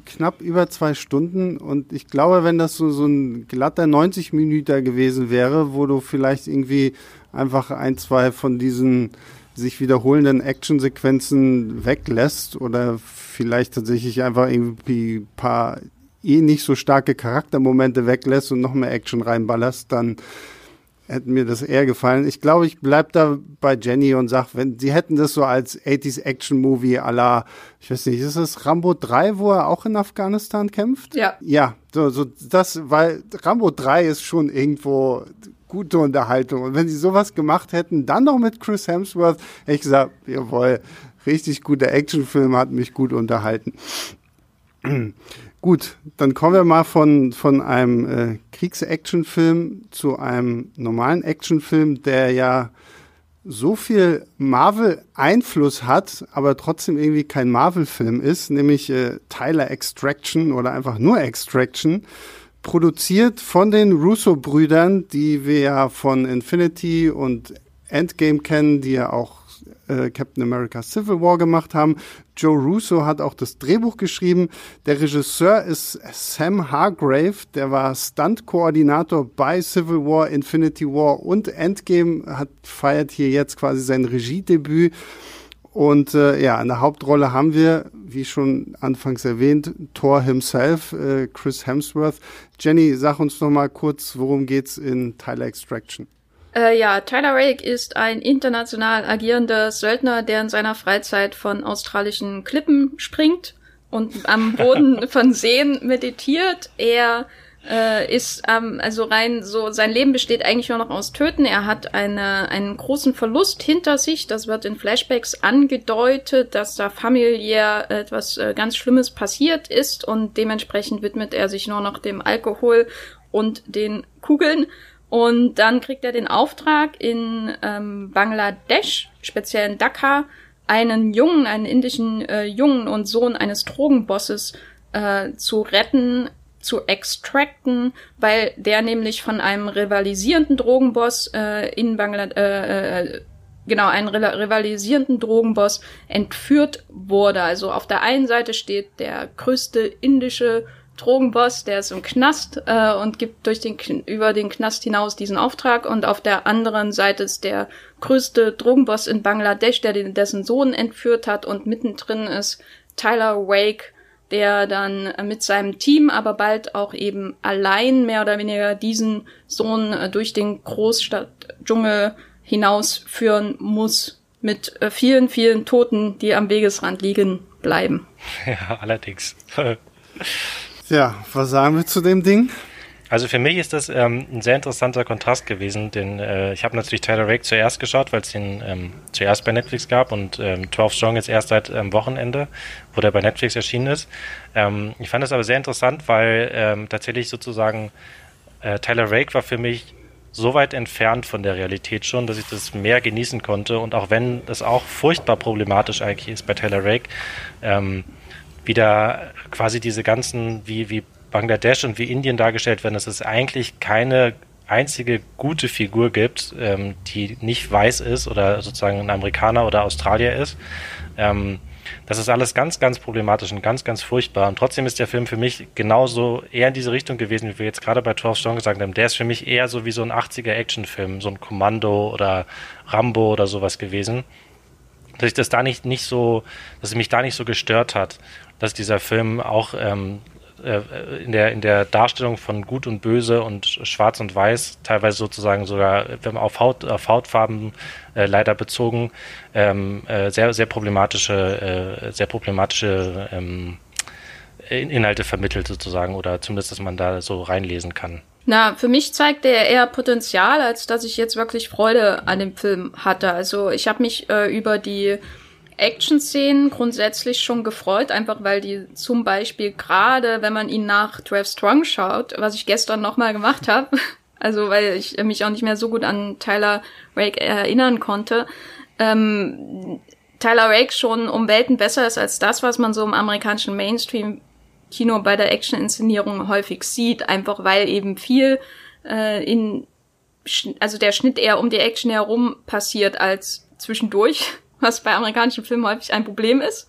knapp über zwei Stunden und ich glaube, wenn das so, so ein glatter 90 Minüter gewesen wäre, wo du vielleicht irgendwie einfach ein, zwei von diesen sich wiederholenden Actionsequenzen weglässt oder vielleicht tatsächlich einfach irgendwie ein paar eh nicht so starke Charaktermomente weglässt und noch mehr Action reinballerst, dann hätte mir das eher gefallen. Ich glaube, ich bleib da bei Jenny und sag, wenn sie hätten das so als 80s Action Movie à la, ich weiß nicht, ist es Rambo 3, wo er auch in Afghanistan kämpft? Ja. Ja, so, so das, weil Rambo 3 ist schon irgendwo gute Unterhaltung. Und wenn sie sowas gemacht hätten, dann noch mit Chris Hemsworth, hätte ich gesagt, jawohl, richtig guter Actionfilm, hat mich gut unterhalten. Gut, dann kommen wir mal von, von einem äh, Kriegs-Action-Film zu einem normalen Actionfilm, der ja so viel Marvel-Einfluss hat, aber trotzdem irgendwie kein Marvel-Film ist, nämlich äh, Tyler Extraction oder einfach nur Extraction, produziert von den Russo-Brüdern, die wir ja von Infinity und Endgame kennen, die ja auch äh, Captain America Civil War gemacht haben. Joe Russo hat auch das Drehbuch geschrieben. Der Regisseur ist Sam Hargrave, der war Stunt-Koordinator bei Civil War, Infinity War und Endgame, hat feiert hier jetzt quasi sein Regiedebüt. Und äh, ja, in der Hauptrolle haben wir, wie schon anfangs erwähnt, Thor himself, äh, Chris Hemsworth. Jenny, sag uns noch mal kurz, worum geht's in Tyler Extraction? Äh, ja, Tyler Rake ist ein international agierender Söldner, der in seiner Freizeit von australischen Klippen springt und am Boden von Seen meditiert. Er äh, ist ähm, also rein so sein Leben besteht eigentlich nur noch aus Töten. Er hat eine, einen großen Verlust hinter sich. Das wird in Flashbacks angedeutet, dass da familiär etwas äh, ganz Schlimmes passiert ist und dementsprechend widmet er sich nur noch dem Alkohol und den Kugeln. Und dann kriegt er den Auftrag in ähm, Bangladesch, speziell in Dhaka, einen Jungen, einen indischen äh, Jungen und Sohn eines Drogenbosses äh, zu retten, zu extracten, weil der nämlich von einem rivalisierenden Drogenboss äh, in Bangladesch, äh, äh, genau, einen rivalisierenden Drogenboss entführt wurde. Also auf der einen Seite steht der größte indische Drogenboss, der ist im Knast äh, und gibt durch den über den Knast hinaus diesen Auftrag und auf der anderen Seite ist der größte Drogenboss in Bangladesch, der den, dessen Sohn entführt hat und mittendrin ist Tyler Wake, der dann mit seinem Team, aber bald auch eben allein mehr oder weniger diesen Sohn äh, durch den Großstadtdschungel hinausführen muss mit äh, vielen, vielen Toten, die am Wegesrand liegen bleiben. Ja, allerdings. Ja, was sagen wir zu dem Ding? Also für mich ist das ähm, ein sehr interessanter Kontrast gewesen, denn äh, ich habe natürlich Tyler Rake zuerst geschaut, weil es den ähm, zuerst bei Netflix gab und ähm, 12 Strong jetzt erst seit ähm, Wochenende, wo der bei Netflix erschienen ist. Ähm, ich fand das aber sehr interessant, weil ähm, tatsächlich sozusagen äh, Tyler Rake war für mich so weit entfernt von der Realität schon, dass ich das mehr genießen konnte und auch wenn das auch furchtbar problematisch eigentlich ist bei Tyler Rake, ähm, wieder quasi diese ganzen, wie, wie Bangladesch und wie Indien dargestellt werden, dass es eigentlich keine einzige gute Figur gibt, ähm, die nicht weiß ist oder sozusagen ein Amerikaner oder Australier ist. Ähm, Das ist alles ganz, ganz problematisch und ganz, ganz furchtbar. Und trotzdem ist der Film für mich genauso eher in diese Richtung gewesen, wie wir jetzt gerade bei 12 Strong gesagt haben. Der ist für mich eher so wie so ein 80er Actionfilm, so ein Kommando oder Rambo oder sowas gewesen. Dass ich das da nicht, nicht so, dass es mich da nicht so gestört hat, dass dieser Film auch ähm, äh, in, der, in der Darstellung von Gut und Böse und Schwarz und Weiß, teilweise sozusagen sogar wenn auf, Haut, auf Hautfarben äh, leider bezogen, ähm, äh, sehr, sehr problematische, äh, sehr problematische ähm, Inhalte vermittelt sozusagen oder zumindest, dass man da so reinlesen kann. Na, für mich zeigt er eher Potenzial, als dass ich jetzt wirklich Freude an dem Film hatte. Also ich habe mich äh, über die Action-Szenen grundsätzlich schon gefreut, einfach weil die zum Beispiel gerade, wenn man ihn nach 12 Strong schaut, was ich gestern nochmal gemacht habe, also weil ich mich auch nicht mehr so gut an Tyler Rake erinnern konnte, ähm, Tyler Rake schon um Welten besser ist als das, was man so im amerikanischen Mainstream-Kino bei der Action-Inszenierung häufig sieht, einfach weil eben viel äh, in, also der Schnitt eher um die Action herum passiert als zwischendurch was bei amerikanischen Filmen häufig ein Problem ist.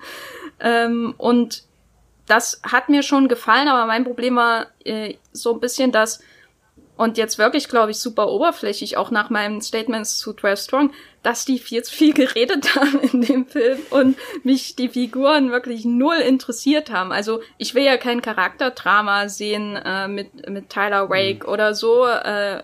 Ähm, und das hat mir schon gefallen, aber mein Problem war äh, so ein bisschen das, und jetzt wirklich, glaube ich, super oberflächlich, auch nach meinen Statements zu 12 Strong, dass die viel zu viel geredet haben in dem Film und mich die Figuren wirklich null interessiert haben. Also ich will ja kein Charakterdrama sehen äh, mit, mit Tyler Rake mhm. oder so. Äh,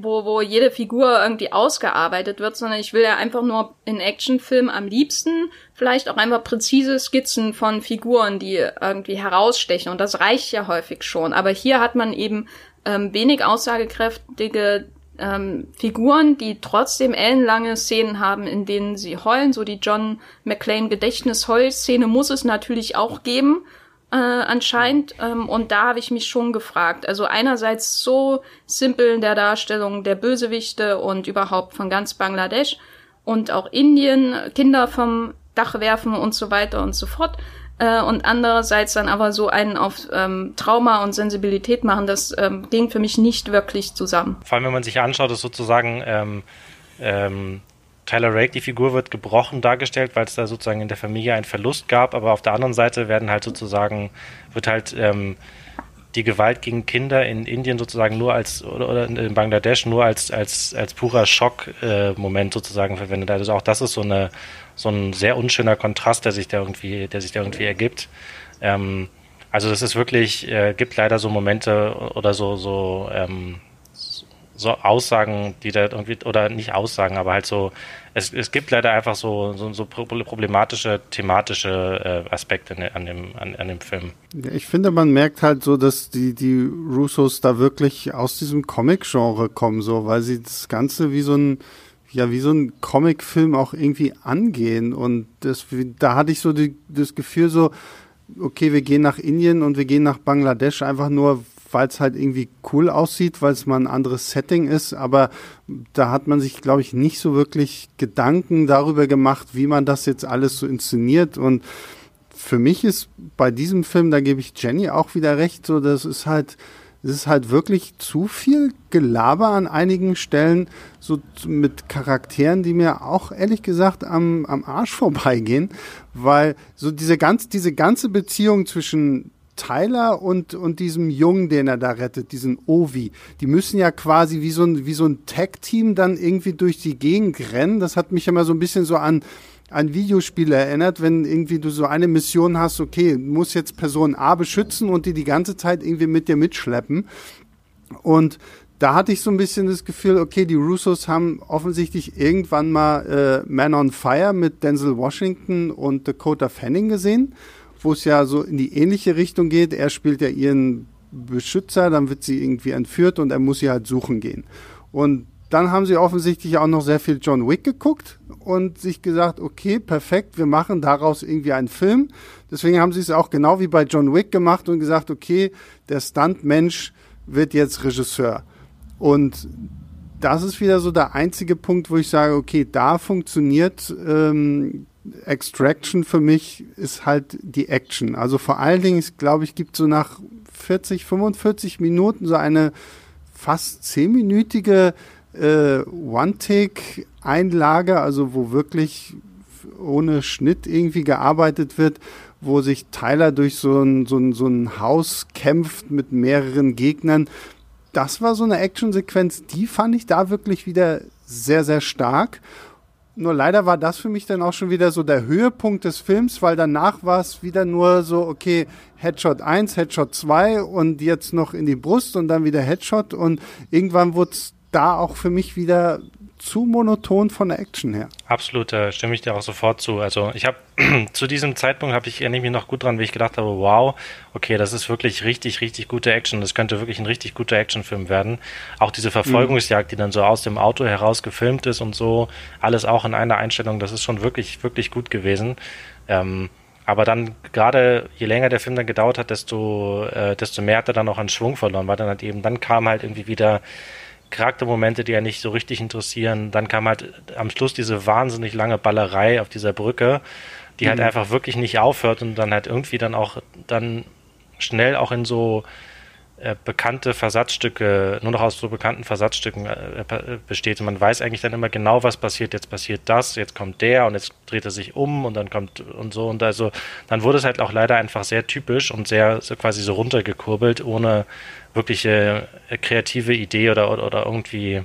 wo, wo jede Figur irgendwie ausgearbeitet wird, sondern ich will ja einfach nur in Actionfilmen am liebsten vielleicht auch einfach präzise Skizzen von Figuren, die irgendwie herausstechen. Und das reicht ja häufig schon. Aber hier hat man eben ähm, wenig aussagekräftige ähm, Figuren, die trotzdem ellenlange Szenen haben, in denen sie heulen. So die John McClane Gedächtnis-Heul-Szene muss es natürlich auch geben äh, anscheinend. Ähm, und da habe ich mich schon gefragt. Also einerseits so simpel in der Darstellung der Bösewichte und überhaupt von ganz Bangladesch und auch Indien, Kinder vom Dach werfen und so weiter und so fort. Äh, und andererseits dann aber so einen auf ähm, Trauma und Sensibilität machen, das ähm, ging für mich nicht wirklich zusammen. Vor allem, wenn man sich anschaut, dass sozusagen ähm, ähm, Tyler Rake, die Figur wird gebrochen dargestellt, weil es da sozusagen in der Familie einen Verlust gab, aber auf der anderen Seite werden halt sozusagen, wird halt ähm, die Gewalt gegen Kinder in Indien sozusagen nur als oder, in Bangladesch nur als als als purer Schockmoment äh, sozusagen verwendet. Also auch das ist so eine so ein sehr unschöner Kontrast, der sich da irgendwie der sich da irgendwie ergibt. Ähm, also das ist wirklich äh, gibt leider so Momente oder so so ähm, so Aussagen, die da irgendwie, oder nicht Aussagen, aber halt so, es, es gibt leider einfach so, so, so problematische, thematische äh, Aspekte an dem, an, an dem Film. Ich finde, man merkt halt so, dass die, die Russos da wirklich aus diesem Comic-Genre kommen, so, weil sie das Ganze wie so ein, ja, wie so ein Comic-Film auch irgendwie angehen. Und das, da hatte ich so die, das Gefühl so, okay, wir gehen nach Indien und wir gehen nach Bangladesch einfach nur, weil es halt irgendwie cool aussieht, weil es mal ein anderes Setting ist, aber da hat man sich, glaube ich, nicht so wirklich Gedanken darüber gemacht, wie man das jetzt alles so inszeniert. Und für mich ist bei diesem Film, da gebe ich Jenny auch wieder recht, so das ist halt, es ist halt wirklich zu viel Gelaber an einigen Stellen, so mit Charakteren, die mir auch ehrlich gesagt am, am Arsch vorbeigehen, weil so diese ganz, diese ganze Beziehung zwischen Tyler und, und diesem Jungen, den er da rettet, diesen Ovi, die müssen ja quasi wie so ein, wie so ein Tag-Team dann irgendwie durch die Gegend rennen. Das hat mich immer so ein bisschen so an, an Videospiele erinnert, wenn irgendwie du so eine Mission hast, okay, du musst jetzt Person A beschützen und die die ganze Zeit irgendwie mit dir mitschleppen. Und da hatte ich so ein bisschen das Gefühl, okay, die Russos haben offensichtlich irgendwann mal äh, Man on Fire mit Denzel Washington und Dakota Fanning gesehen wo es ja so in die ähnliche Richtung geht. Er spielt ja ihren Beschützer, dann wird sie irgendwie entführt und er muss sie halt suchen gehen. Und dann haben sie offensichtlich auch noch sehr viel John Wick geguckt und sich gesagt, okay, perfekt, wir machen daraus irgendwie einen Film. Deswegen haben sie es auch genau wie bei John Wick gemacht und gesagt, okay, der Stuntmensch wird jetzt Regisseur. Und das ist wieder so der einzige Punkt, wo ich sage, okay, da funktioniert ähm, Extraction für mich ist halt die Action. Also vor allen Dingen, ich glaube ich, gibt so nach 40, 45 Minuten so eine fast zehnminütige äh, One-Take-Einlage, also wo wirklich ohne Schnitt irgendwie gearbeitet wird, wo sich Tyler durch so ein, so ein, so ein Haus kämpft mit mehreren Gegnern. Das war so eine Actionsequenz, die fand ich da wirklich wieder sehr, sehr stark. Nur leider war das für mich dann auch schon wieder so der Höhepunkt des Films, weil danach war es wieder nur so, okay, Headshot 1, Headshot 2 und jetzt noch in die Brust und dann wieder Headshot. Und irgendwann wurde es da auch für mich wieder zu monoton von der Action her. Absolut, da stimme ich dir auch sofort zu. Also ich habe zu diesem Zeitpunkt habe ich erinnere mich noch gut dran, wie ich gedacht habe, wow, okay, das ist wirklich richtig, richtig gute Action. Das könnte wirklich ein richtig guter Actionfilm werden. Auch diese Verfolgungsjagd, die dann so aus dem Auto heraus gefilmt ist und so, alles auch in einer Einstellung, das ist schon wirklich, wirklich gut gewesen. Ähm, aber dann gerade je länger der Film dann gedauert hat, desto, äh, desto mehr hat er dann auch an Schwung verloren, weil dann halt eben, dann kam halt irgendwie wieder Charaktermomente, die ja nicht so richtig interessieren. Dann kam halt am Schluss diese wahnsinnig lange Ballerei auf dieser Brücke, die halt mhm. halt einfach wirklich nicht aufhört und dann halt irgendwie dann auch dann schnell auch in so äh, bekannte Versatzstücke, nur noch aus so bekannten Versatzstücken äh, äh, besteht. Und man weiß eigentlich dann immer genau, was passiert. Jetzt passiert das, jetzt kommt der und jetzt dreht er sich um und dann kommt und so. Und also dann wurde es halt auch leider einfach sehr typisch und sehr so quasi so runtergekurbelt, ohne wirkliche äh, kreative Idee oder, oder, oder irgendwie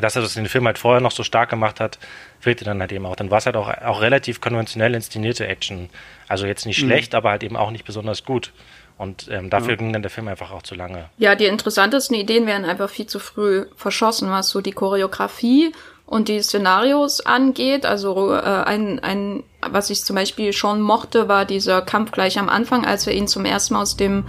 das, was den Film halt vorher noch so stark gemacht hat, fehlte dann halt eben auch. Dann war es halt auch, auch relativ konventionell inszenierte Action. Also jetzt nicht mhm. schlecht, aber halt eben auch nicht besonders gut. Und ähm, dafür ja. ging dann der Film einfach auch zu lange. Ja, die interessantesten Ideen werden einfach viel zu früh verschossen, was so die Choreografie und die Szenarios angeht. Also äh, ein, ein, was ich zum Beispiel schon mochte, war dieser Kampf gleich am Anfang, als er ihn zum ersten Mal aus dem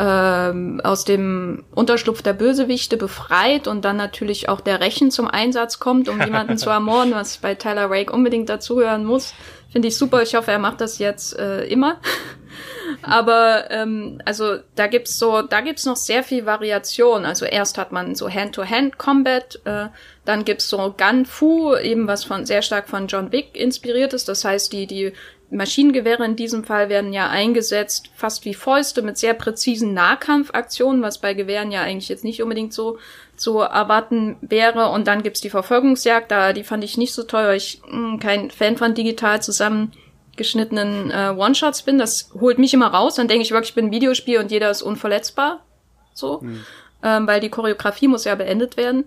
ähm, aus dem Unterschlupf der Bösewichte befreit und dann natürlich auch der Rechen zum Einsatz kommt, um jemanden zu ermorden, was bei Tyler Rake unbedingt dazugehören muss. Finde ich super. Ich hoffe, er macht das jetzt äh, immer. Aber ähm, also da gibt's so, da gibt's noch sehr viel Variation. Also erst hat man so Hand-to-Hand-Combat, äh, dann gibt's so Gun-Fu, eben was von sehr stark von John Wick inspiriert ist. Das heißt, die die Maschinengewehre in diesem Fall werden ja eingesetzt, fast wie Fäuste mit sehr präzisen Nahkampfaktionen, was bei Gewehren ja eigentlich jetzt nicht unbedingt so zu erwarten wäre. Und dann gibt's die Verfolgungsjagd, da die fand ich nicht so toll, weil ich mh, hm, kein Fan von digital zusammengeschnittenen äh, One-Shots bin. Das holt mich immer raus. Dann denke ich wirklich, ich bin ein Videospiel und jeder ist unverletzbar. So. Mhm. Ähm, weil die Choreografie muss ja beendet werden.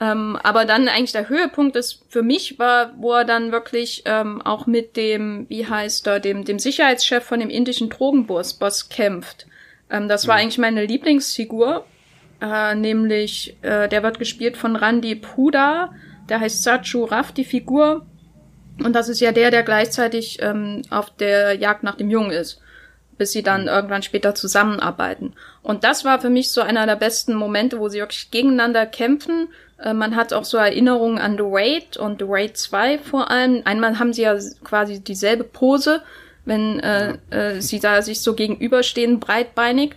Ähm, aber dann eigentlich der Höhepunkt ist für mich war, wo er dann wirklich ähm, auch mit dem, wie heißt er, dem, dem Sicherheitschef von dem indischen Drogenboss Boss kämpft. Ähm, das war mhm. eigentlich meine Lieblingsfigur, äh, nämlich äh, der wird gespielt von Randy Puda, der heißt Sachu Raff, die Figur. Und das ist ja der, der gleichzeitig ähm, auf der Jagd nach dem Jungen ist bis sie dann mhm. irgendwann später zusammenarbeiten. Und das war für mich so einer der besten Momente, wo sie wirklich gegeneinander kämpfen äh, man hat auch so Erinnerungen an The Raid und The Raid 2 vor allem. Einmal haben sie ja quasi dieselbe Pose, wenn äh, äh, sie da sich so gegenüberstehen, breitbeinig.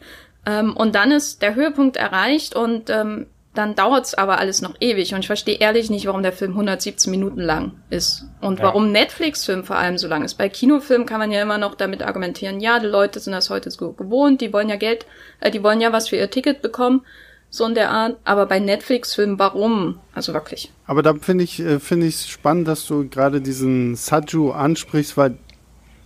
Ähm, und dann ist der Höhepunkt erreicht und ähm, dann dauert's aber alles noch ewig. Und ich verstehe ehrlich nicht, warum der Film 117 Minuten lang ist. Und ja. warum Netflix-Film vor allem so lang ist. Bei Kinofilmen kann man ja immer noch damit argumentieren, ja, die Leute sind das heute so gewohnt, die wollen ja Geld, äh, die wollen ja was für ihr Ticket bekommen so in der Art. Aber bei Netflix-Filmen, warum? Also wirklich. Aber da finde ich äh, finde ich spannend, dass du gerade diesen Saju ansprichst, weil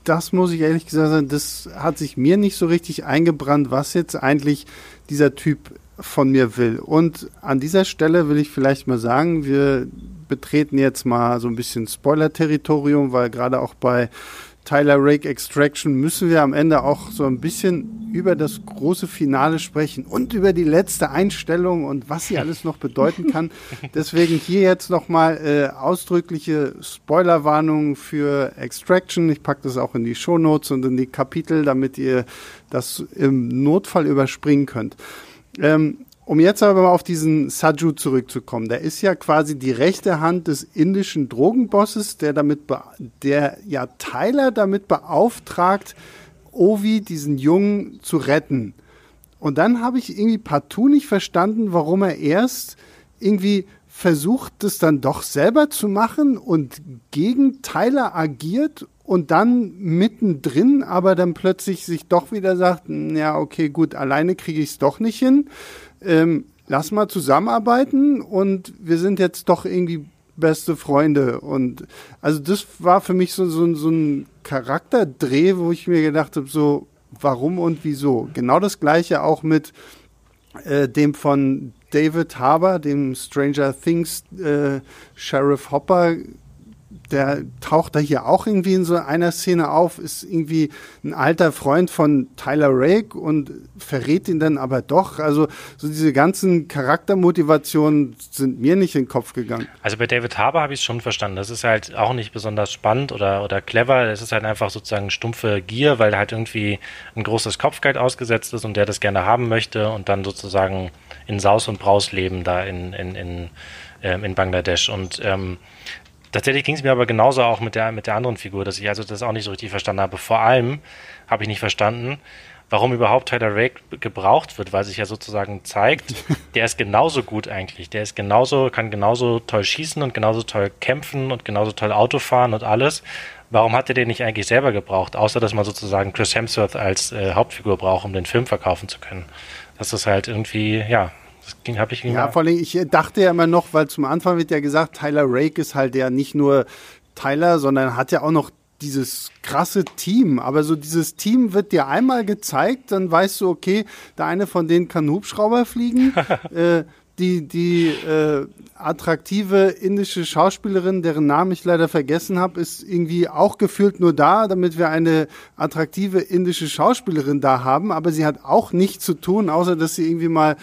das muss ich ehrlich gesagt sagen, das hat sich mir nicht so richtig eingebrannt, was jetzt eigentlich dieser Typ von mir will. Und an dieser Stelle will ich vielleicht mal sagen, wir betreten jetzt mal so ein bisschen Spoiler-Territorium, weil gerade auch bei Tyler Rake Extraction müssen wir am Ende auch so ein bisschen über das große Finale sprechen und über die letzte Einstellung und was sie alles noch bedeuten kann. Deswegen hier jetzt nochmal äh, ausdrückliche Spoilerwarnung für Extraction. Ich packe das auch in die Shownotes und in die Kapitel, damit ihr das im Notfall überspringen könnt. Ähm, um jetzt aber mal auf diesen Saju zurückzukommen, der ist ja quasi die rechte Hand des indischen Drogenbosses, der damit, der ja Tyler damit beauftragt, Ovi, diesen Jungen, zu retten. Und dann habe ich irgendwie partout nicht verstanden, warum er erst irgendwie versucht, das dann doch selber zu machen und gegen Tyler agiert und dann mittendrin aber dann plötzlich sich doch wieder sagt, ja, okay, gut, alleine kriege ich es doch nicht hin ähm, lass mal zusammenarbeiten und wir sind jetzt doch irgendwie beste Freunde. Und also das war für mich so, so, so ein Charakterdreh, wo ich mir gedacht habe, so, warum und wieso. Genau das gleiche auch mit äh, dem von David Harbour, dem Stranger Things äh, Sheriff Hopper der taucht da hier auch irgendwie in so einer Szene auf, ist irgendwie ein alter Freund von Tyler Rake und verrät ihn dann aber doch. Also so diese ganzen Charaktermotivationen sind mir nicht in den Kopf gegangen. Also bei David Harbour habe ich es schon verstanden. Das ist halt auch nicht besonders spannend oder, oder clever. Es ist halt einfach sozusagen stumpfe Gier, weil halt irgendwie ein großes Kopfgeld ausgesetzt ist und der das gerne haben möchte und dann sozusagen in Saus und Braus leben da in, in, in, ähm, in Bangladesch. Und ähm, Tatsächlich ging es mir aber genauso auch mit der, mit der anderen Figur, dass ich also das auch nicht so richtig verstanden habe. Vor allem habe ich nicht verstanden, warum überhaupt Tyler Rake gebraucht wird, weil sich ja sozusagen zeigt, der ist genauso gut eigentlich. Der ist genauso, kann genauso toll schießen und genauso toll kämpfen und genauso toll Auto fahren und alles. Warum hat er den nicht eigentlich selber gebraucht, außer dass man sozusagen Chris Hemsworth als äh, Hauptfigur braucht, um den Film verkaufen zu können? Das ist halt irgendwie, ja, das habe ich Ja, vor allem, ich dachte ja immer noch, weil zum Anfang wird ja gesagt, Tyler Rake ist halt ja nicht nur Tyler, sondern hat ja auch noch dieses krasse Team. Aber so dieses Team wird dir einmal gezeigt, dann weißt du, okay, der eine von denen kann Hubschrauber fliegen. äh, die, die äh, attraktive indische Schauspielerin, deren Namen ich leider vergessen habe, ist irgendwie auch gefühlt nur da, damit wir eine attraktive indische Schauspielerin da haben. Aber sie hat auch nichts zu tun, außer dass sie irgendwie mal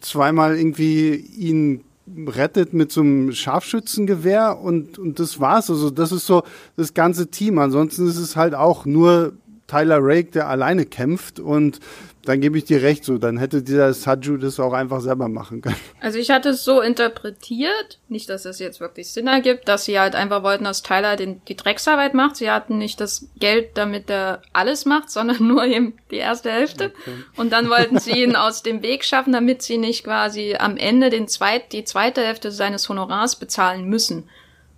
zweimal irgendwie ihn rettet mit so einem Scharfschützengewehr und, und das war's. Also das ist so das ganze Team. Ansonsten ist es halt auch nur Tyler Rake, der alleine kämpft und dann gebe ich dir recht, so, dann hätte dieser Saju das auch einfach selber machen können. Also ich hatte es so interpretiert, nicht, dass es jetzt wirklich Sinn ergibt, dass sie halt einfach wollten, dass Tyler den, die Drecksarbeit macht. Sie hatten nicht das Geld, damit er alles macht, sondern nur eben die erste Hälfte. Okay. Und dann wollten sie ihn aus dem Weg schaffen, damit sie nicht quasi am Ende den zweit, die zweite Hälfte seines Honorars bezahlen müssen.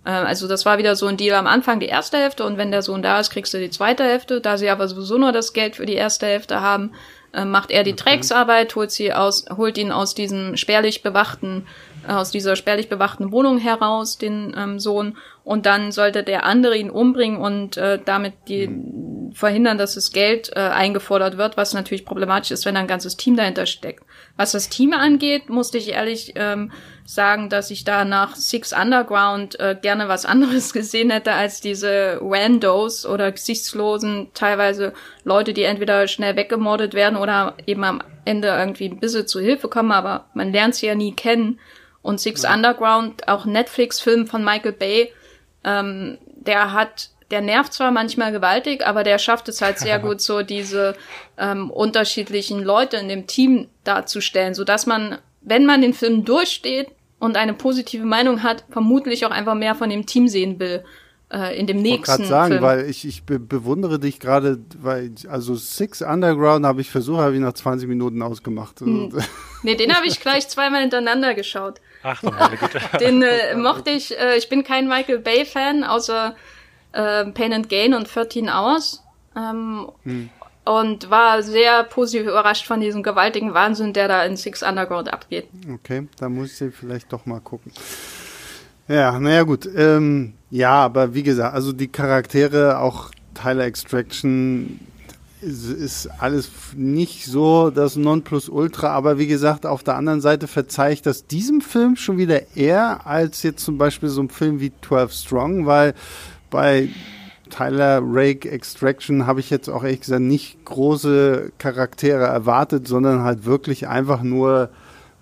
Äh, also das war wieder so ein Deal am Anfang, die erste Hälfte und wenn der Sohn da ist, kriegst du die zweite Hälfte. Da sie aber sowieso nur das Geld für die erste Hälfte haben, äh, macht er die. Drecksarbeit, holt sie aus, holt ihn aus diesem spärlich bewachten, äh, aus dieser spärlich bewachten Wohnung heraus, den ähm, Sohn, und dann sollte der andere ihn umbringen und äh, damit die mhm. verhindern, dass das Geld äh, eingefordert wird, was natürlich problematisch ist, wenn ein ganzes Team dahinter steckt. Was das Team angeht, musste ich ehrlich ähm, sagen, dass ich da nach Six Underground äh, gerne was anderes gesehen hätte als diese Randos oder gesichtslosen, teilweise Leute, die entweder schnell weggemordet werden oder eben am Ende irgendwie ein bisschen zu Hilfe kommen, aber man lernt sie ja nie kennen. Und Six ja. Underground, auch Netflix-Film von Michael Bay, ähm, der hat der nervt zwar manchmal gewaltig, aber der schafft es halt sehr gut, so diese ähm, unterschiedlichen Leute in dem Team darzustellen, so dass man, wenn man den Film durchsteht und eine positive Meinung hat, vermutlich auch einfach mehr von dem Team sehen will äh, in dem nächsten ich sagen, Film. weil ich, ich be bewundere dich gerade, weil also Six Underground habe ich versucht, habe ich nach 20 Minuten ausgemacht. Hm. Nee, den habe ich gleich zweimal hintereinander geschaut. Ach, meine Güte. Den äh, mochte ich, äh, ich bin kein Michael Bay Fan, außer äh, Pain and Gain und 13 Hours. Ähm, hm. Und war sehr positiv überrascht von diesem gewaltigen Wahnsinn, der da in Six Underground abgeht. Okay, da muss ich vielleicht doch mal gucken. Ja, naja gut. Ähm, ja, aber wie gesagt, also die Charaktere, auch Tyler Extraction, ist, ist alles nicht so das Nonplusultra, aber wie gesagt, auf der anderen Seite verzeihe ich das diesem Film schon wieder eher als jetzt zum Beispiel so ein Film wie 12 Strong, weil bei Tyler Rake Extraction habe ich jetzt auch ehrlich gesagt nicht große Charaktere erwartet, sondern halt wirklich einfach nur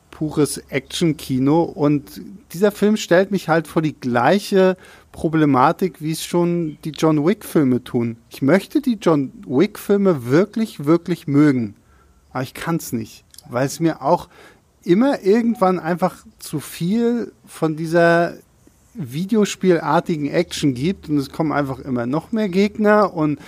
pures Action-Kino. Und dieser Film stellt mich halt vor die gleiche Problematik, wie es schon die John Wick-Filme tun. Ich möchte die John Wick-Filme wirklich, wirklich mögen. Aber ich kann es nicht, weil es mir auch immer irgendwann einfach zu viel von dieser Videospielartigen Action gibt und es kommen einfach immer noch mehr Gegner und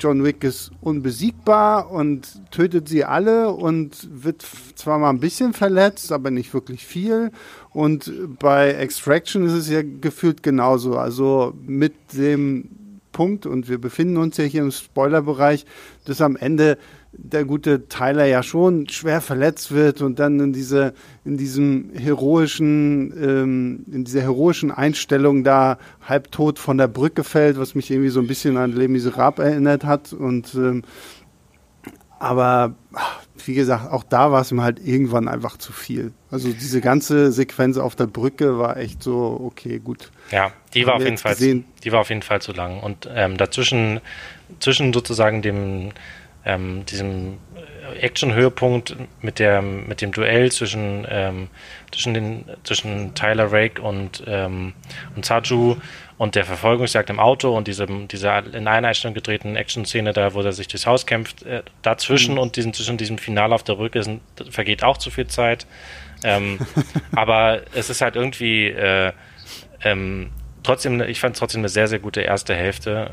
John Wick ist unbesiegbar und tötet sie alle und wird zwar mal ein bisschen verletzt, aber nicht wirklich viel. Und bei Extraction ist es ja gefühlt genauso. Also mit dem Punkt, und wir befinden uns ja hier im Spoilerbereich, dass am Ende der gute Tyler ja schon schwer verletzt wird und dann in diese in diesem heroischen ähm, in dieser heroischen Einstellung da halbtot von der Brücke fällt, was mich irgendwie so ein bisschen an Les Miserables erinnert hat und ähm, aber wie gesagt, auch da war es ihm halt irgendwann einfach zu viel. Also diese ganze Sequenz auf der Brücke war echt so, okay, gut. Ja, die war auf jeden Fall, gesehen. die war auf jeden Fall zu lang. Und ähm, dazwischen, zwischen sozusagen dem, ähm, diesem Action-Höhepunkt mit der, mit dem Duell zwischen, ähm, zwischen den, zwischen Tyler Rake und, ähm, und Saju und der Verfolgungsjagd im Auto und diese, diese in einer Einstellung gedrehten Action-Szene da, wo er sich durchs Haus kämpft, äh, dazwischen mhm. und diesen, zwischen diesem Finale auf der Rücke vergeht auch zu viel Zeit. Ähm, aber es ist halt irgendwie äh, ähm, trotzdem, ich fand es trotzdem eine sehr, sehr gute erste Hälfte.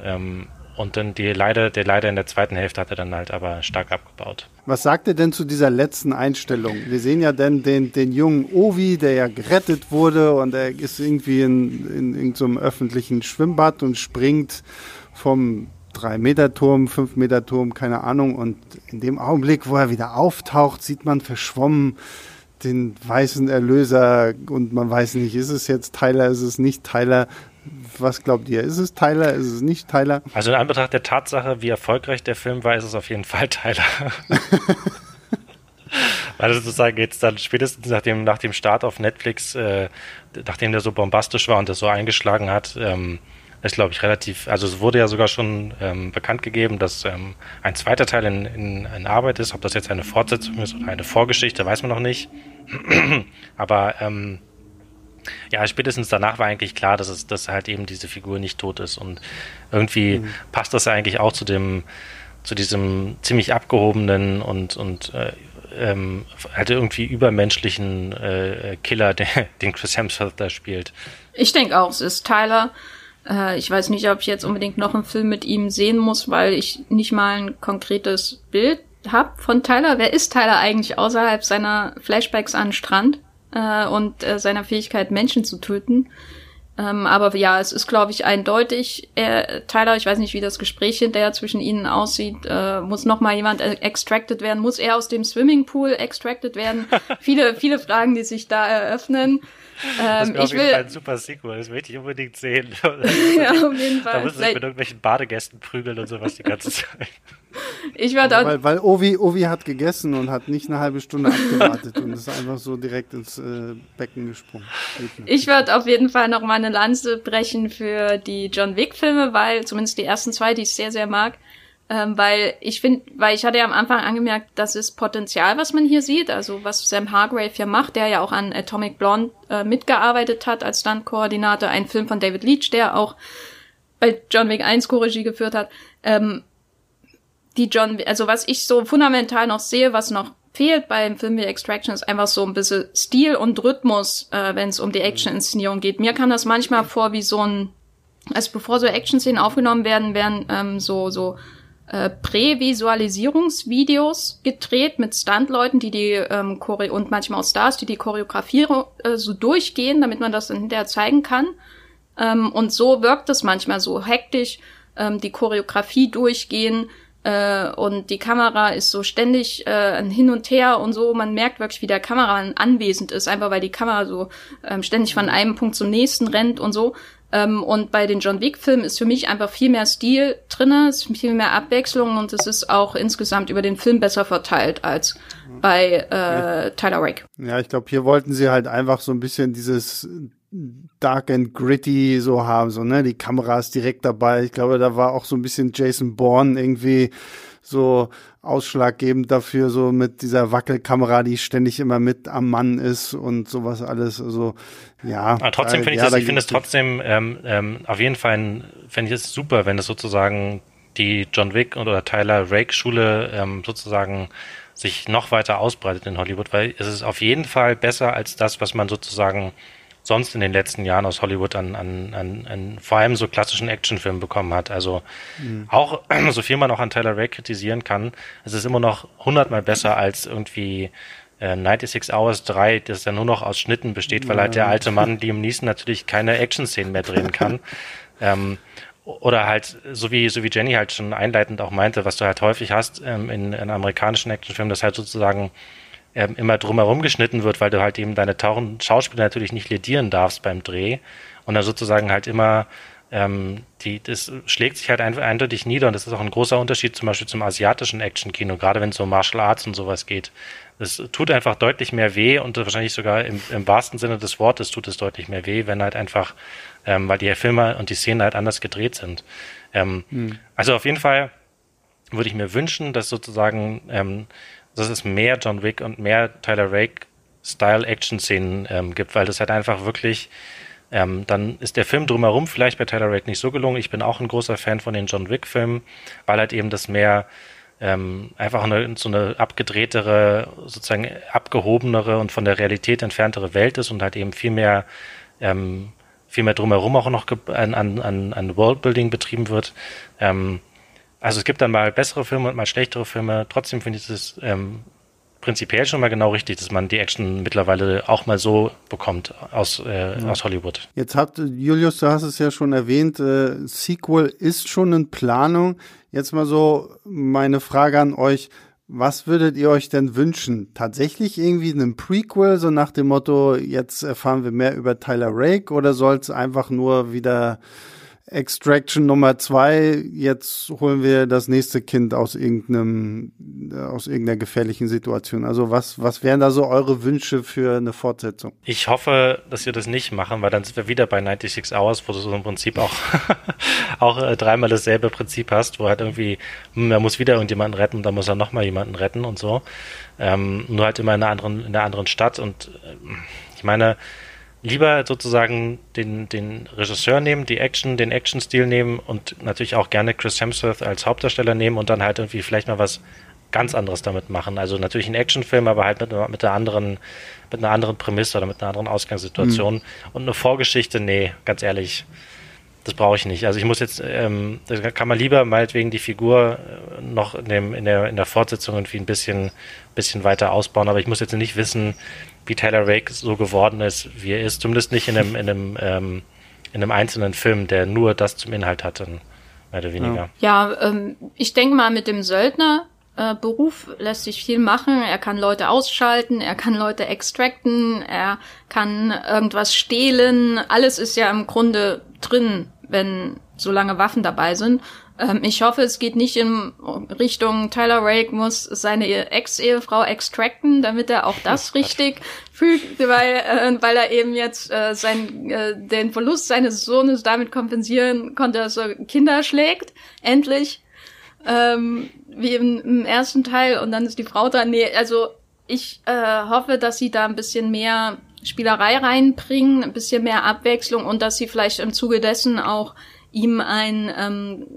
Und dann die leider, der leider in der zweiten Hälfte hat er dann halt aber stark abgebaut. Was sagt er denn zu dieser letzten Einstellung? Wir sehen ja dann den, den jungen Ovi, der ja gerettet wurde und er ist irgendwie in, in, in so einem öffentlichen Schwimmbad und springt vom 3-Meter-Turm, 5-Meter-Turm, keine Ahnung. Und in dem Augenblick, wo er wieder auftaucht, sieht man verschwommen den weißen Erlöser und man weiß nicht, ist es jetzt Tyler, ist es nicht Tyler. Was glaubt ihr? Ist es Tyler? Ist es nicht Tyler? Also in Anbetracht der Tatsache, wie erfolgreich der Film war, ist es auf jeden Fall Tyler. Weil sozusagen jetzt dann spätestens nach dem, nach dem Start auf Netflix, äh, nachdem der so bombastisch war und das so eingeschlagen hat, ähm, ist, glaube ich, relativ, also es wurde ja sogar schon ähm, bekannt gegeben, dass ähm, ein zweiter Teil in, in, in, Arbeit ist. Ob das jetzt eine Fortsetzung ist oder eine Vorgeschichte, weiß man noch nicht. Aber ähm, ja, spätestens danach war eigentlich klar, dass es, dass halt eben diese Figur nicht tot ist. Und irgendwie mhm. passt das eigentlich auch zu dem, zu diesem ziemlich abgehobenen und, und äh, ähm, halt irgendwie übermenschlichen äh, Killer, der, den Chris Hemsworth da spielt. Ich denke auch, es ist Tyler. Äh, ich weiß nicht, ob ich jetzt unbedingt noch einen Film mit ihm sehen muss, weil ich nicht mal ein konkretes Bild habe von Tyler. Wer ist Tyler eigentlich außerhalb seiner Flashbacks an Strand? Äh, und äh, seiner Fähigkeit, Menschen zu töten. Ähm, aber ja, es ist, glaube ich, eindeutig. Er, Tyler, ich weiß nicht, wie das Gespräch hinterher zwischen ihnen aussieht. Äh, muss noch mal jemand äh, extracted werden? Muss er aus dem Swimmingpool extracted werden? viele, viele Fragen, die sich da eröffnen. Ähm, das wäre ein super Sequel, das möchte ich unbedingt sehen. ja, auf jeden Fall. Da muss sich mit irgendwelchen Badegästen prügeln und sowas die ganze Zeit. Ich war da. Weil, weil Ovi, Ovi hat gegessen und hat nicht eine halbe Stunde abgewartet und ist einfach so direkt ins äh, Becken gesprungen. Ich werde auf jeden Fall noch mal eine Lanze brechen für die John Wick-Filme, weil zumindest die ersten zwei, die ich sehr, sehr mag. Ähm, weil ich finde, weil ich hatte ja am Anfang angemerkt, das ist Potenzial, was man hier sieht, also was Sam Hargrave hier macht, der ja auch an Atomic Blonde äh, mitgearbeitet hat als Stuntkoordinator, ein Film von David Leach, der auch bei John Wick 1 Choreogie geführt hat. Ähm, die John, also was ich so fundamental noch sehe, was noch fehlt beim Film wie Extraction, ist einfach so ein bisschen Stil und Rhythmus, äh, wenn es um die Action-Inszenierung geht. Mir kam das manchmal vor wie so ein, also bevor so Action-Szenen aufgenommen werden, werden ähm, so, so äh, Prävisualisierungsvideos gedreht mit Stuntleuten, die die ähm, Chore und manchmal auch Stars, die die Choreografie äh, so durchgehen, damit man das dann hinterher zeigen kann. Ähm, und so wirkt es manchmal so hektisch, ähm, die Choreografie durchgehen, äh, und die Kamera ist so ständig äh, hin und her und so. Man merkt wirklich, wie der Kameramann anwesend ist, einfach weil die Kamera so ähm, ständig von einem Punkt zum nächsten rennt und so. Ähm, und bei den John Wick-Filmen ist für mich einfach viel mehr Stil drinne, ist viel mehr Abwechslung und es ist auch insgesamt über den Film besser verteilt als bei äh, Tyler Rake. Ja, ich glaube, hier wollten sie halt einfach so ein bisschen dieses dark and gritty so haben, so, ne, die Kamera ist direkt dabei. Ich glaube, da war auch so ein bisschen Jason Bourne irgendwie so ausschlaggebend dafür, so mit dieser Wackelkamera, die ständig immer mit am Mann ist und sowas alles. Also ja. Aber trotzdem finde ich ja, das, ich finde es trotzdem ähm, ähm, auf jeden Fall, finde ich es super, wenn es sozusagen die John Wick oder Tyler Rake Schule ähm, sozusagen sich noch weiter ausbreitet in Hollywood, weil es ist auf jeden Fall besser als das, was man sozusagen sonst in den letzten Jahren aus Hollywood an, an, an, an vor allem so klassischen Actionfilmen bekommen hat. Also mhm. auch, so viel man auch an Tyler Ray kritisieren kann, es ist immer noch hundertmal besser als irgendwie äh, 96 Hours 3, das ja nur noch aus Schnitten besteht, weil halt der alte Mann Liam Neeson natürlich keine Action-Szenen mehr drehen kann. ähm, oder halt, so wie, so wie Jenny halt schon einleitend auch meinte, was du halt häufig hast ähm, in, in amerikanischen Actionfilmen, dass halt sozusagen ähm, immer drumherum geschnitten wird, weil du halt eben deine tauchen Schauspieler natürlich nicht ledieren darfst beim Dreh und dann sozusagen halt immer ähm, die, das schlägt sich halt ein, eindeutig nieder und das ist auch ein großer Unterschied zum Beispiel zum asiatischen Actionkino, gerade wenn es um Martial Arts und sowas geht. Es tut einfach deutlich mehr weh und wahrscheinlich sogar im, im wahrsten Sinne des Wortes tut es deutlich mehr weh, wenn halt einfach ähm, weil die Filme und die Szenen halt anders gedreht sind. Ähm, hm. Also auf jeden Fall würde ich mir wünschen, dass sozusagen, ähm, dass es mehr John Wick und mehr Tyler Rake Style Action Szenen ähm, gibt, weil das halt einfach wirklich ähm, dann ist der Film drumherum vielleicht bei Tyler Rake nicht so gelungen. Ich bin auch ein großer Fan von den John Wick Filmen, weil halt eben das mehr ähm, einfach eine, so eine abgedrehtere, sozusagen abgehobenere und von der Realität entferntere Welt ist und halt eben viel mehr ähm, viel mehr drumherum auch noch an, an, an Worldbuilding betrieben wird. Ähm, also es gibt dann mal bessere Filme und mal schlechtere Filme. Trotzdem finde ich es ähm, prinzipiell schon mal genau richtig, dass man die Action mittlerweile auch mal so bekommt aus, äh, ja. aus Hollywood. Jetzt hat Julius, du hast es ja schon erwähnt, äh, Sequel ist schon in Planung. Jetzt mal so meine Frage an euch. Was würdet ihr euch denn wünschen? Tatsächlich irgendwie einen Prequel, so nach dem Motto, jetzt erfahren wir mehr über Tyler Rake oder soll es einfach nur wieder Extraction Nummer zwei, jetzt holen wir das nächste Kind aus irgendeinem, aus irgendeiner gefährlichen Situation. Also was, was wären da so eure Wünsche für eine Fortsetzung? Ich hoffe, dass wir das nicht machen, weil dann sind wir wieder bei 96 Hours, wo du so im Prinzip auch, auch äh, dreimal dasselbe Prinzip hast, wo halt irgendwie, hm, er muss wieder irgendjemanden retten, dann muss er nochmal jemanden retten und so. Ähm, nur halt immer in einer anderen, in einer anderen Stadt und äh, ich meine, lieber sozusagen den, den Regisseur nehmen, die Action, den Action-Stil nehmen und natürlich auch gerne Chris Hemsworth als Hauptdarsteller nehmen und dann halt irgendwie vielleicht mal was ganz anderes damit machen. Also natürlich ein Actionfilm, aber halt mit, mit einer anderen, mit einer anderen Prämisse oder mit einer anderen Ausgangssituation. Mhm. Und eine Vorgeschichte, nee, ganz ehrlich, das brauche ich nicht. Also ich muss jetzt, ähm, da kann man lieber meinetwegen die Figur äh, noch in, dem, in, der, in der Fortsetzung irgendwie ein bisschen, bisschen weiter ausbauen, aber ich muss jetzt nicht wissen, wie Taylor Rake so geworden ist, wie er ist. Zumindest nicht in einem, in einem, ähm, in einem einzelnen Film, der nur das zum Inhalt hatte, mehr oder weniger. Ja, ja ähm, ich denke mal, mit dem Söldner äh, Beruf lässt sich viel machen. Er kann Leute ausschalten, er kann Leute extracten, er kann irgendwas stehlen. Alles ist ja im Grunde drin, wenn so lange Waffen dabei sind. Ähm, ich hoffe, es geht nicht in Richtung Tyler Rake muss seine Ex-Ehefrau extracten, damit er auch das richtig fügt, weil, äh, weil er eben jetzt äh, sein, äh, den Verlust seines Sohnes damit kompensieren konnte, dass er Kinder schlägt. Endlich. Ähm, wie im, im ersten Teil und dann ist die Frau dran. Nee, also ich äh, hoffe, dass sie da ein bisschen mehr Spielerei reinbringen, ein bisschen mehr Abwechslung und dass sie vielleicht im Zuge dessen auch ihm ein ähm,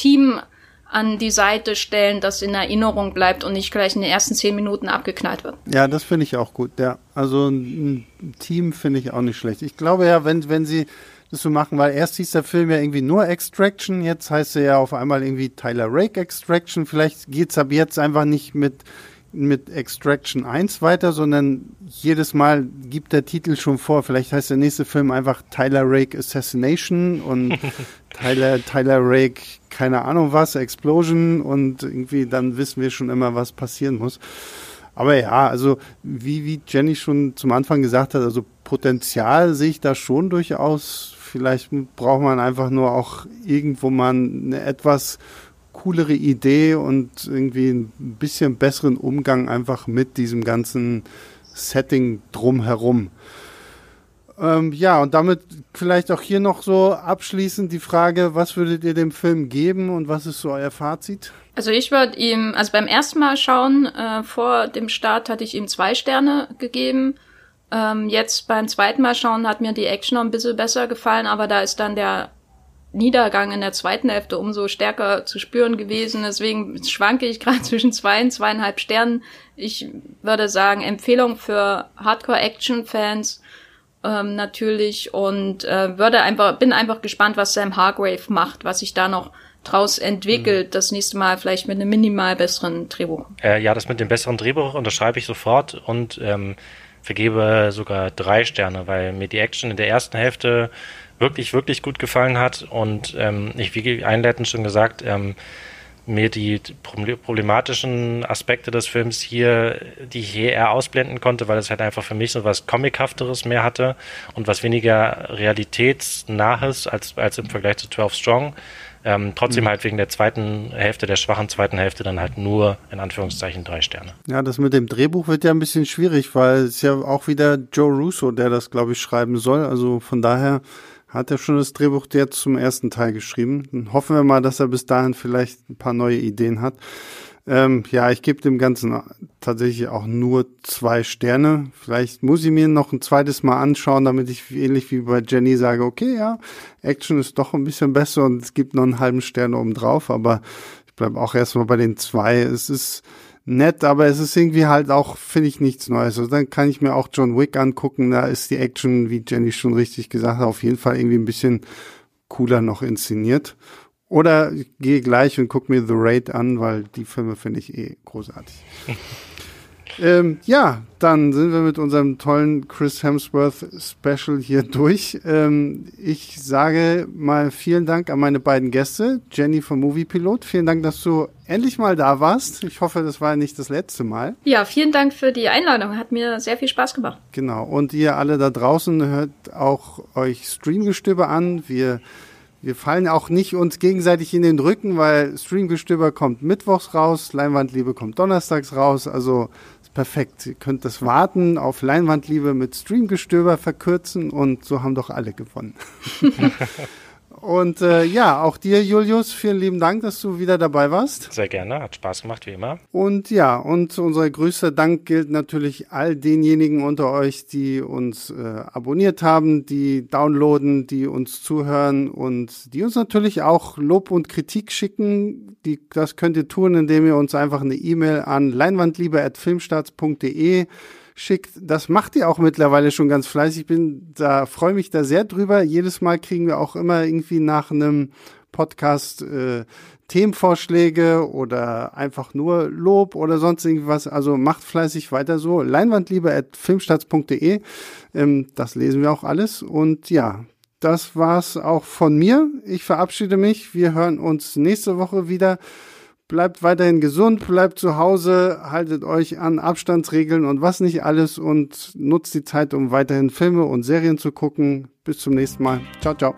Team an die Seite stellen, das in Erinnerung bleibt und nicht gleich in den ersten zehn Minuten abgeknallt wird. Ja, das finde ich auch gut. Ja, also ein Team finde ich auch nicht schlecht. Ich glaube ja, wenn wenn sie das so machen, weil erst hieß der Film ja irgendwie nur Extraction, jetzt heißt er ja auf einmal irgendwie Tyler Rake Extraction. Vielleicht geht's ab jetzt einfach nicht mit mit Extraction 1 weiter, sondern jedes Mal gibt der Titel schon vor. Vielleicht heißt der nächste Film einfach Tyler Rake Assassination und Tyler, Tyler Rake, keine Ahnung was, Explosion und irgendwie dann wissen wir schon immer, was passieren muss. Aber ja, also wie, wie Jenny schon zum Anfang gesagt hat, also Potenzial sehe ich da schon durchaus. Vielleicht braucht man einfach nur auch irgendwo mal eine etwas coolere Idee und irgendwie ein bisschen besseren Umgang einfach mit diesem ganzen Setting drumherum. Ähm, ja, und damit vielleicht auch hier noch so abschließend die Frage, was würdet ihr dem Film geben und was ist so euer Fazit? Also ich würde ihm, also beim ersten Mal schauen, äh, vor dem Start hatte ich ihm zwei Sterne gegeben. Ähm, jetzt beim zweiten Mal schauen hat mir die Action noch ein bisschen besser gefallen, aber da ist dann der Niedergang in der zweiten Hälfte umso stärker zu spüren gewesen. Deswegen schwanke ich gerade zwischen zwei und zweieinhalb Sternen. Ich würde sagen, Empfehlung für Hardcore-Action-Fans ähm, natürlich und äh, würde einfach, bin einfach gespannt, was Sam Hargrave macht, was sich da noch draus entwickelt, mhm. das nächste Mal vielleicht mit einem minimal besseren Drehbuch. Äh, ja, das mit dem besseren Drehbuch unterschreibe ich sofort und ähm, vergebe sogar drei Sterne, weil mir die Action in der ersten Hälfte wirklich, wirklich gut gefallen hat und ähm, ich, wie einleitend schon gesagt, ähm, mir die problematischen Aspekte des Films hier, die ich hier eher ausblenden konnte, weil es halt einfach für mich so was Comichafteres mehr hatte und was weniger realitätsnahes als, als im Vergleich zu 12 Strong. Ähm, trotzdem mhm. halt wegen der zweiten Hälfte, der schwachen zweiten Hälfte dann halt nur in Anführungszeichen drei Sterne. Ja, das mit dem Drehbuch wird ja ein bisschen schwierig, weil es ja auch wieder Joe Russo, der das glaube ich schreiben soll. Also von daher hat er schon das Drehbuch jetzt zum ersten Teil geschrieben. Dann hoffen wir mal, dass er bis dahin vielleicht ein paar neue Ideen hat. Ähm, ja, ich gebe dem Ganzen tatsächlich auch nur zwei Sterne. Vielleicht muss ich mir noch ein zweites Mal anschauen, damit ich ähnlich wie bei Jenny sage, okay, ja, Action ist doch ein bisschen besser und es gibt noch einen halben Stern oben drauf, aber ich bleibe auch erstmal bei den zwei. Es ist nett, aber es ist irgendwie halt auch, finde ich, nichts Neues. Also dann kann ich mir auch John Wick angucken. Da ist die Action, wie Jenny schon richtig gesagt hat, auf jeden Fall irgendwie ein bisschen cooler noch inszeniert. Oder ich gehe gleich und gucke mir The Raid an, weil die Filme finde ich eh großartig. ähm, ja, dann sind wir mit unserem tollen Chris Hemsworth Special hier durch. Ähm, ich sage mal vielen Dank an meine beiden Gäste, Jenny vom Movie Pilot. Vielen Dank, dass du endlich mal da warst. Ich hoffe, das war nicht das letzte Mal. Ja, vielen Dank für die Einladung. Hat mir sehr viel Spaß gemacht. Genau. Und ihr alle da draußen hört auch euch Streamgestöber an. Wir wir fallen auch nicht uns gegenseitig in den Rücken, weil Streamgestöber kommt mittwochs raus, Leinwandliebe kommt donnerstags raus. Also perfekt. Ihr könnt das Warten auf Leinwandliebe mit Streamgestöber verkürzen und so haben doch alle gewonnen. Und äh, ja, auch dir, Julius, vielen lieben Dank, dass du wieder dabei warst. Sehr gerne, hat Spaß gemacht, wie immer. Und ja, und unser größter Dank gilt natürlich all denjenigen unter euch, die uns äh, abonniert haben, die downloaden, die uns zuhören und die uns natürlich auch Lob und Kritik schicken. Die, das könnt ihr tun, indem ihr uns einfach eine E-Mail an leinwandliebe.filmstarts.de schickt. Das macht ihr auch mittlerweile schon ganz fleißig. Ich bin da, freue mich da sehr drüber. Jedes Mal kriegen wir auch immer irgendwie nach einem Podcast äh, Themenvorschläge oder einfach nur Lob oder sonst irgendwas. Also macht fleißig weiter so. Leinwandliebe at filmstarts.de. Ähm, das lesen wir auch alles. Und ja, das war's auch von mir. Ich verabschiede mich. Wir hören uns nächste Woche wieder. Bleibt weiterhin gesund, bleibt zu Hause, haltet euch an Abstandsregeln und was nicht alles und nutzt die Zeit, um weiterhin Filme und Serien zu gucken. Bis zum nächsten Mal. Ciao, ciao.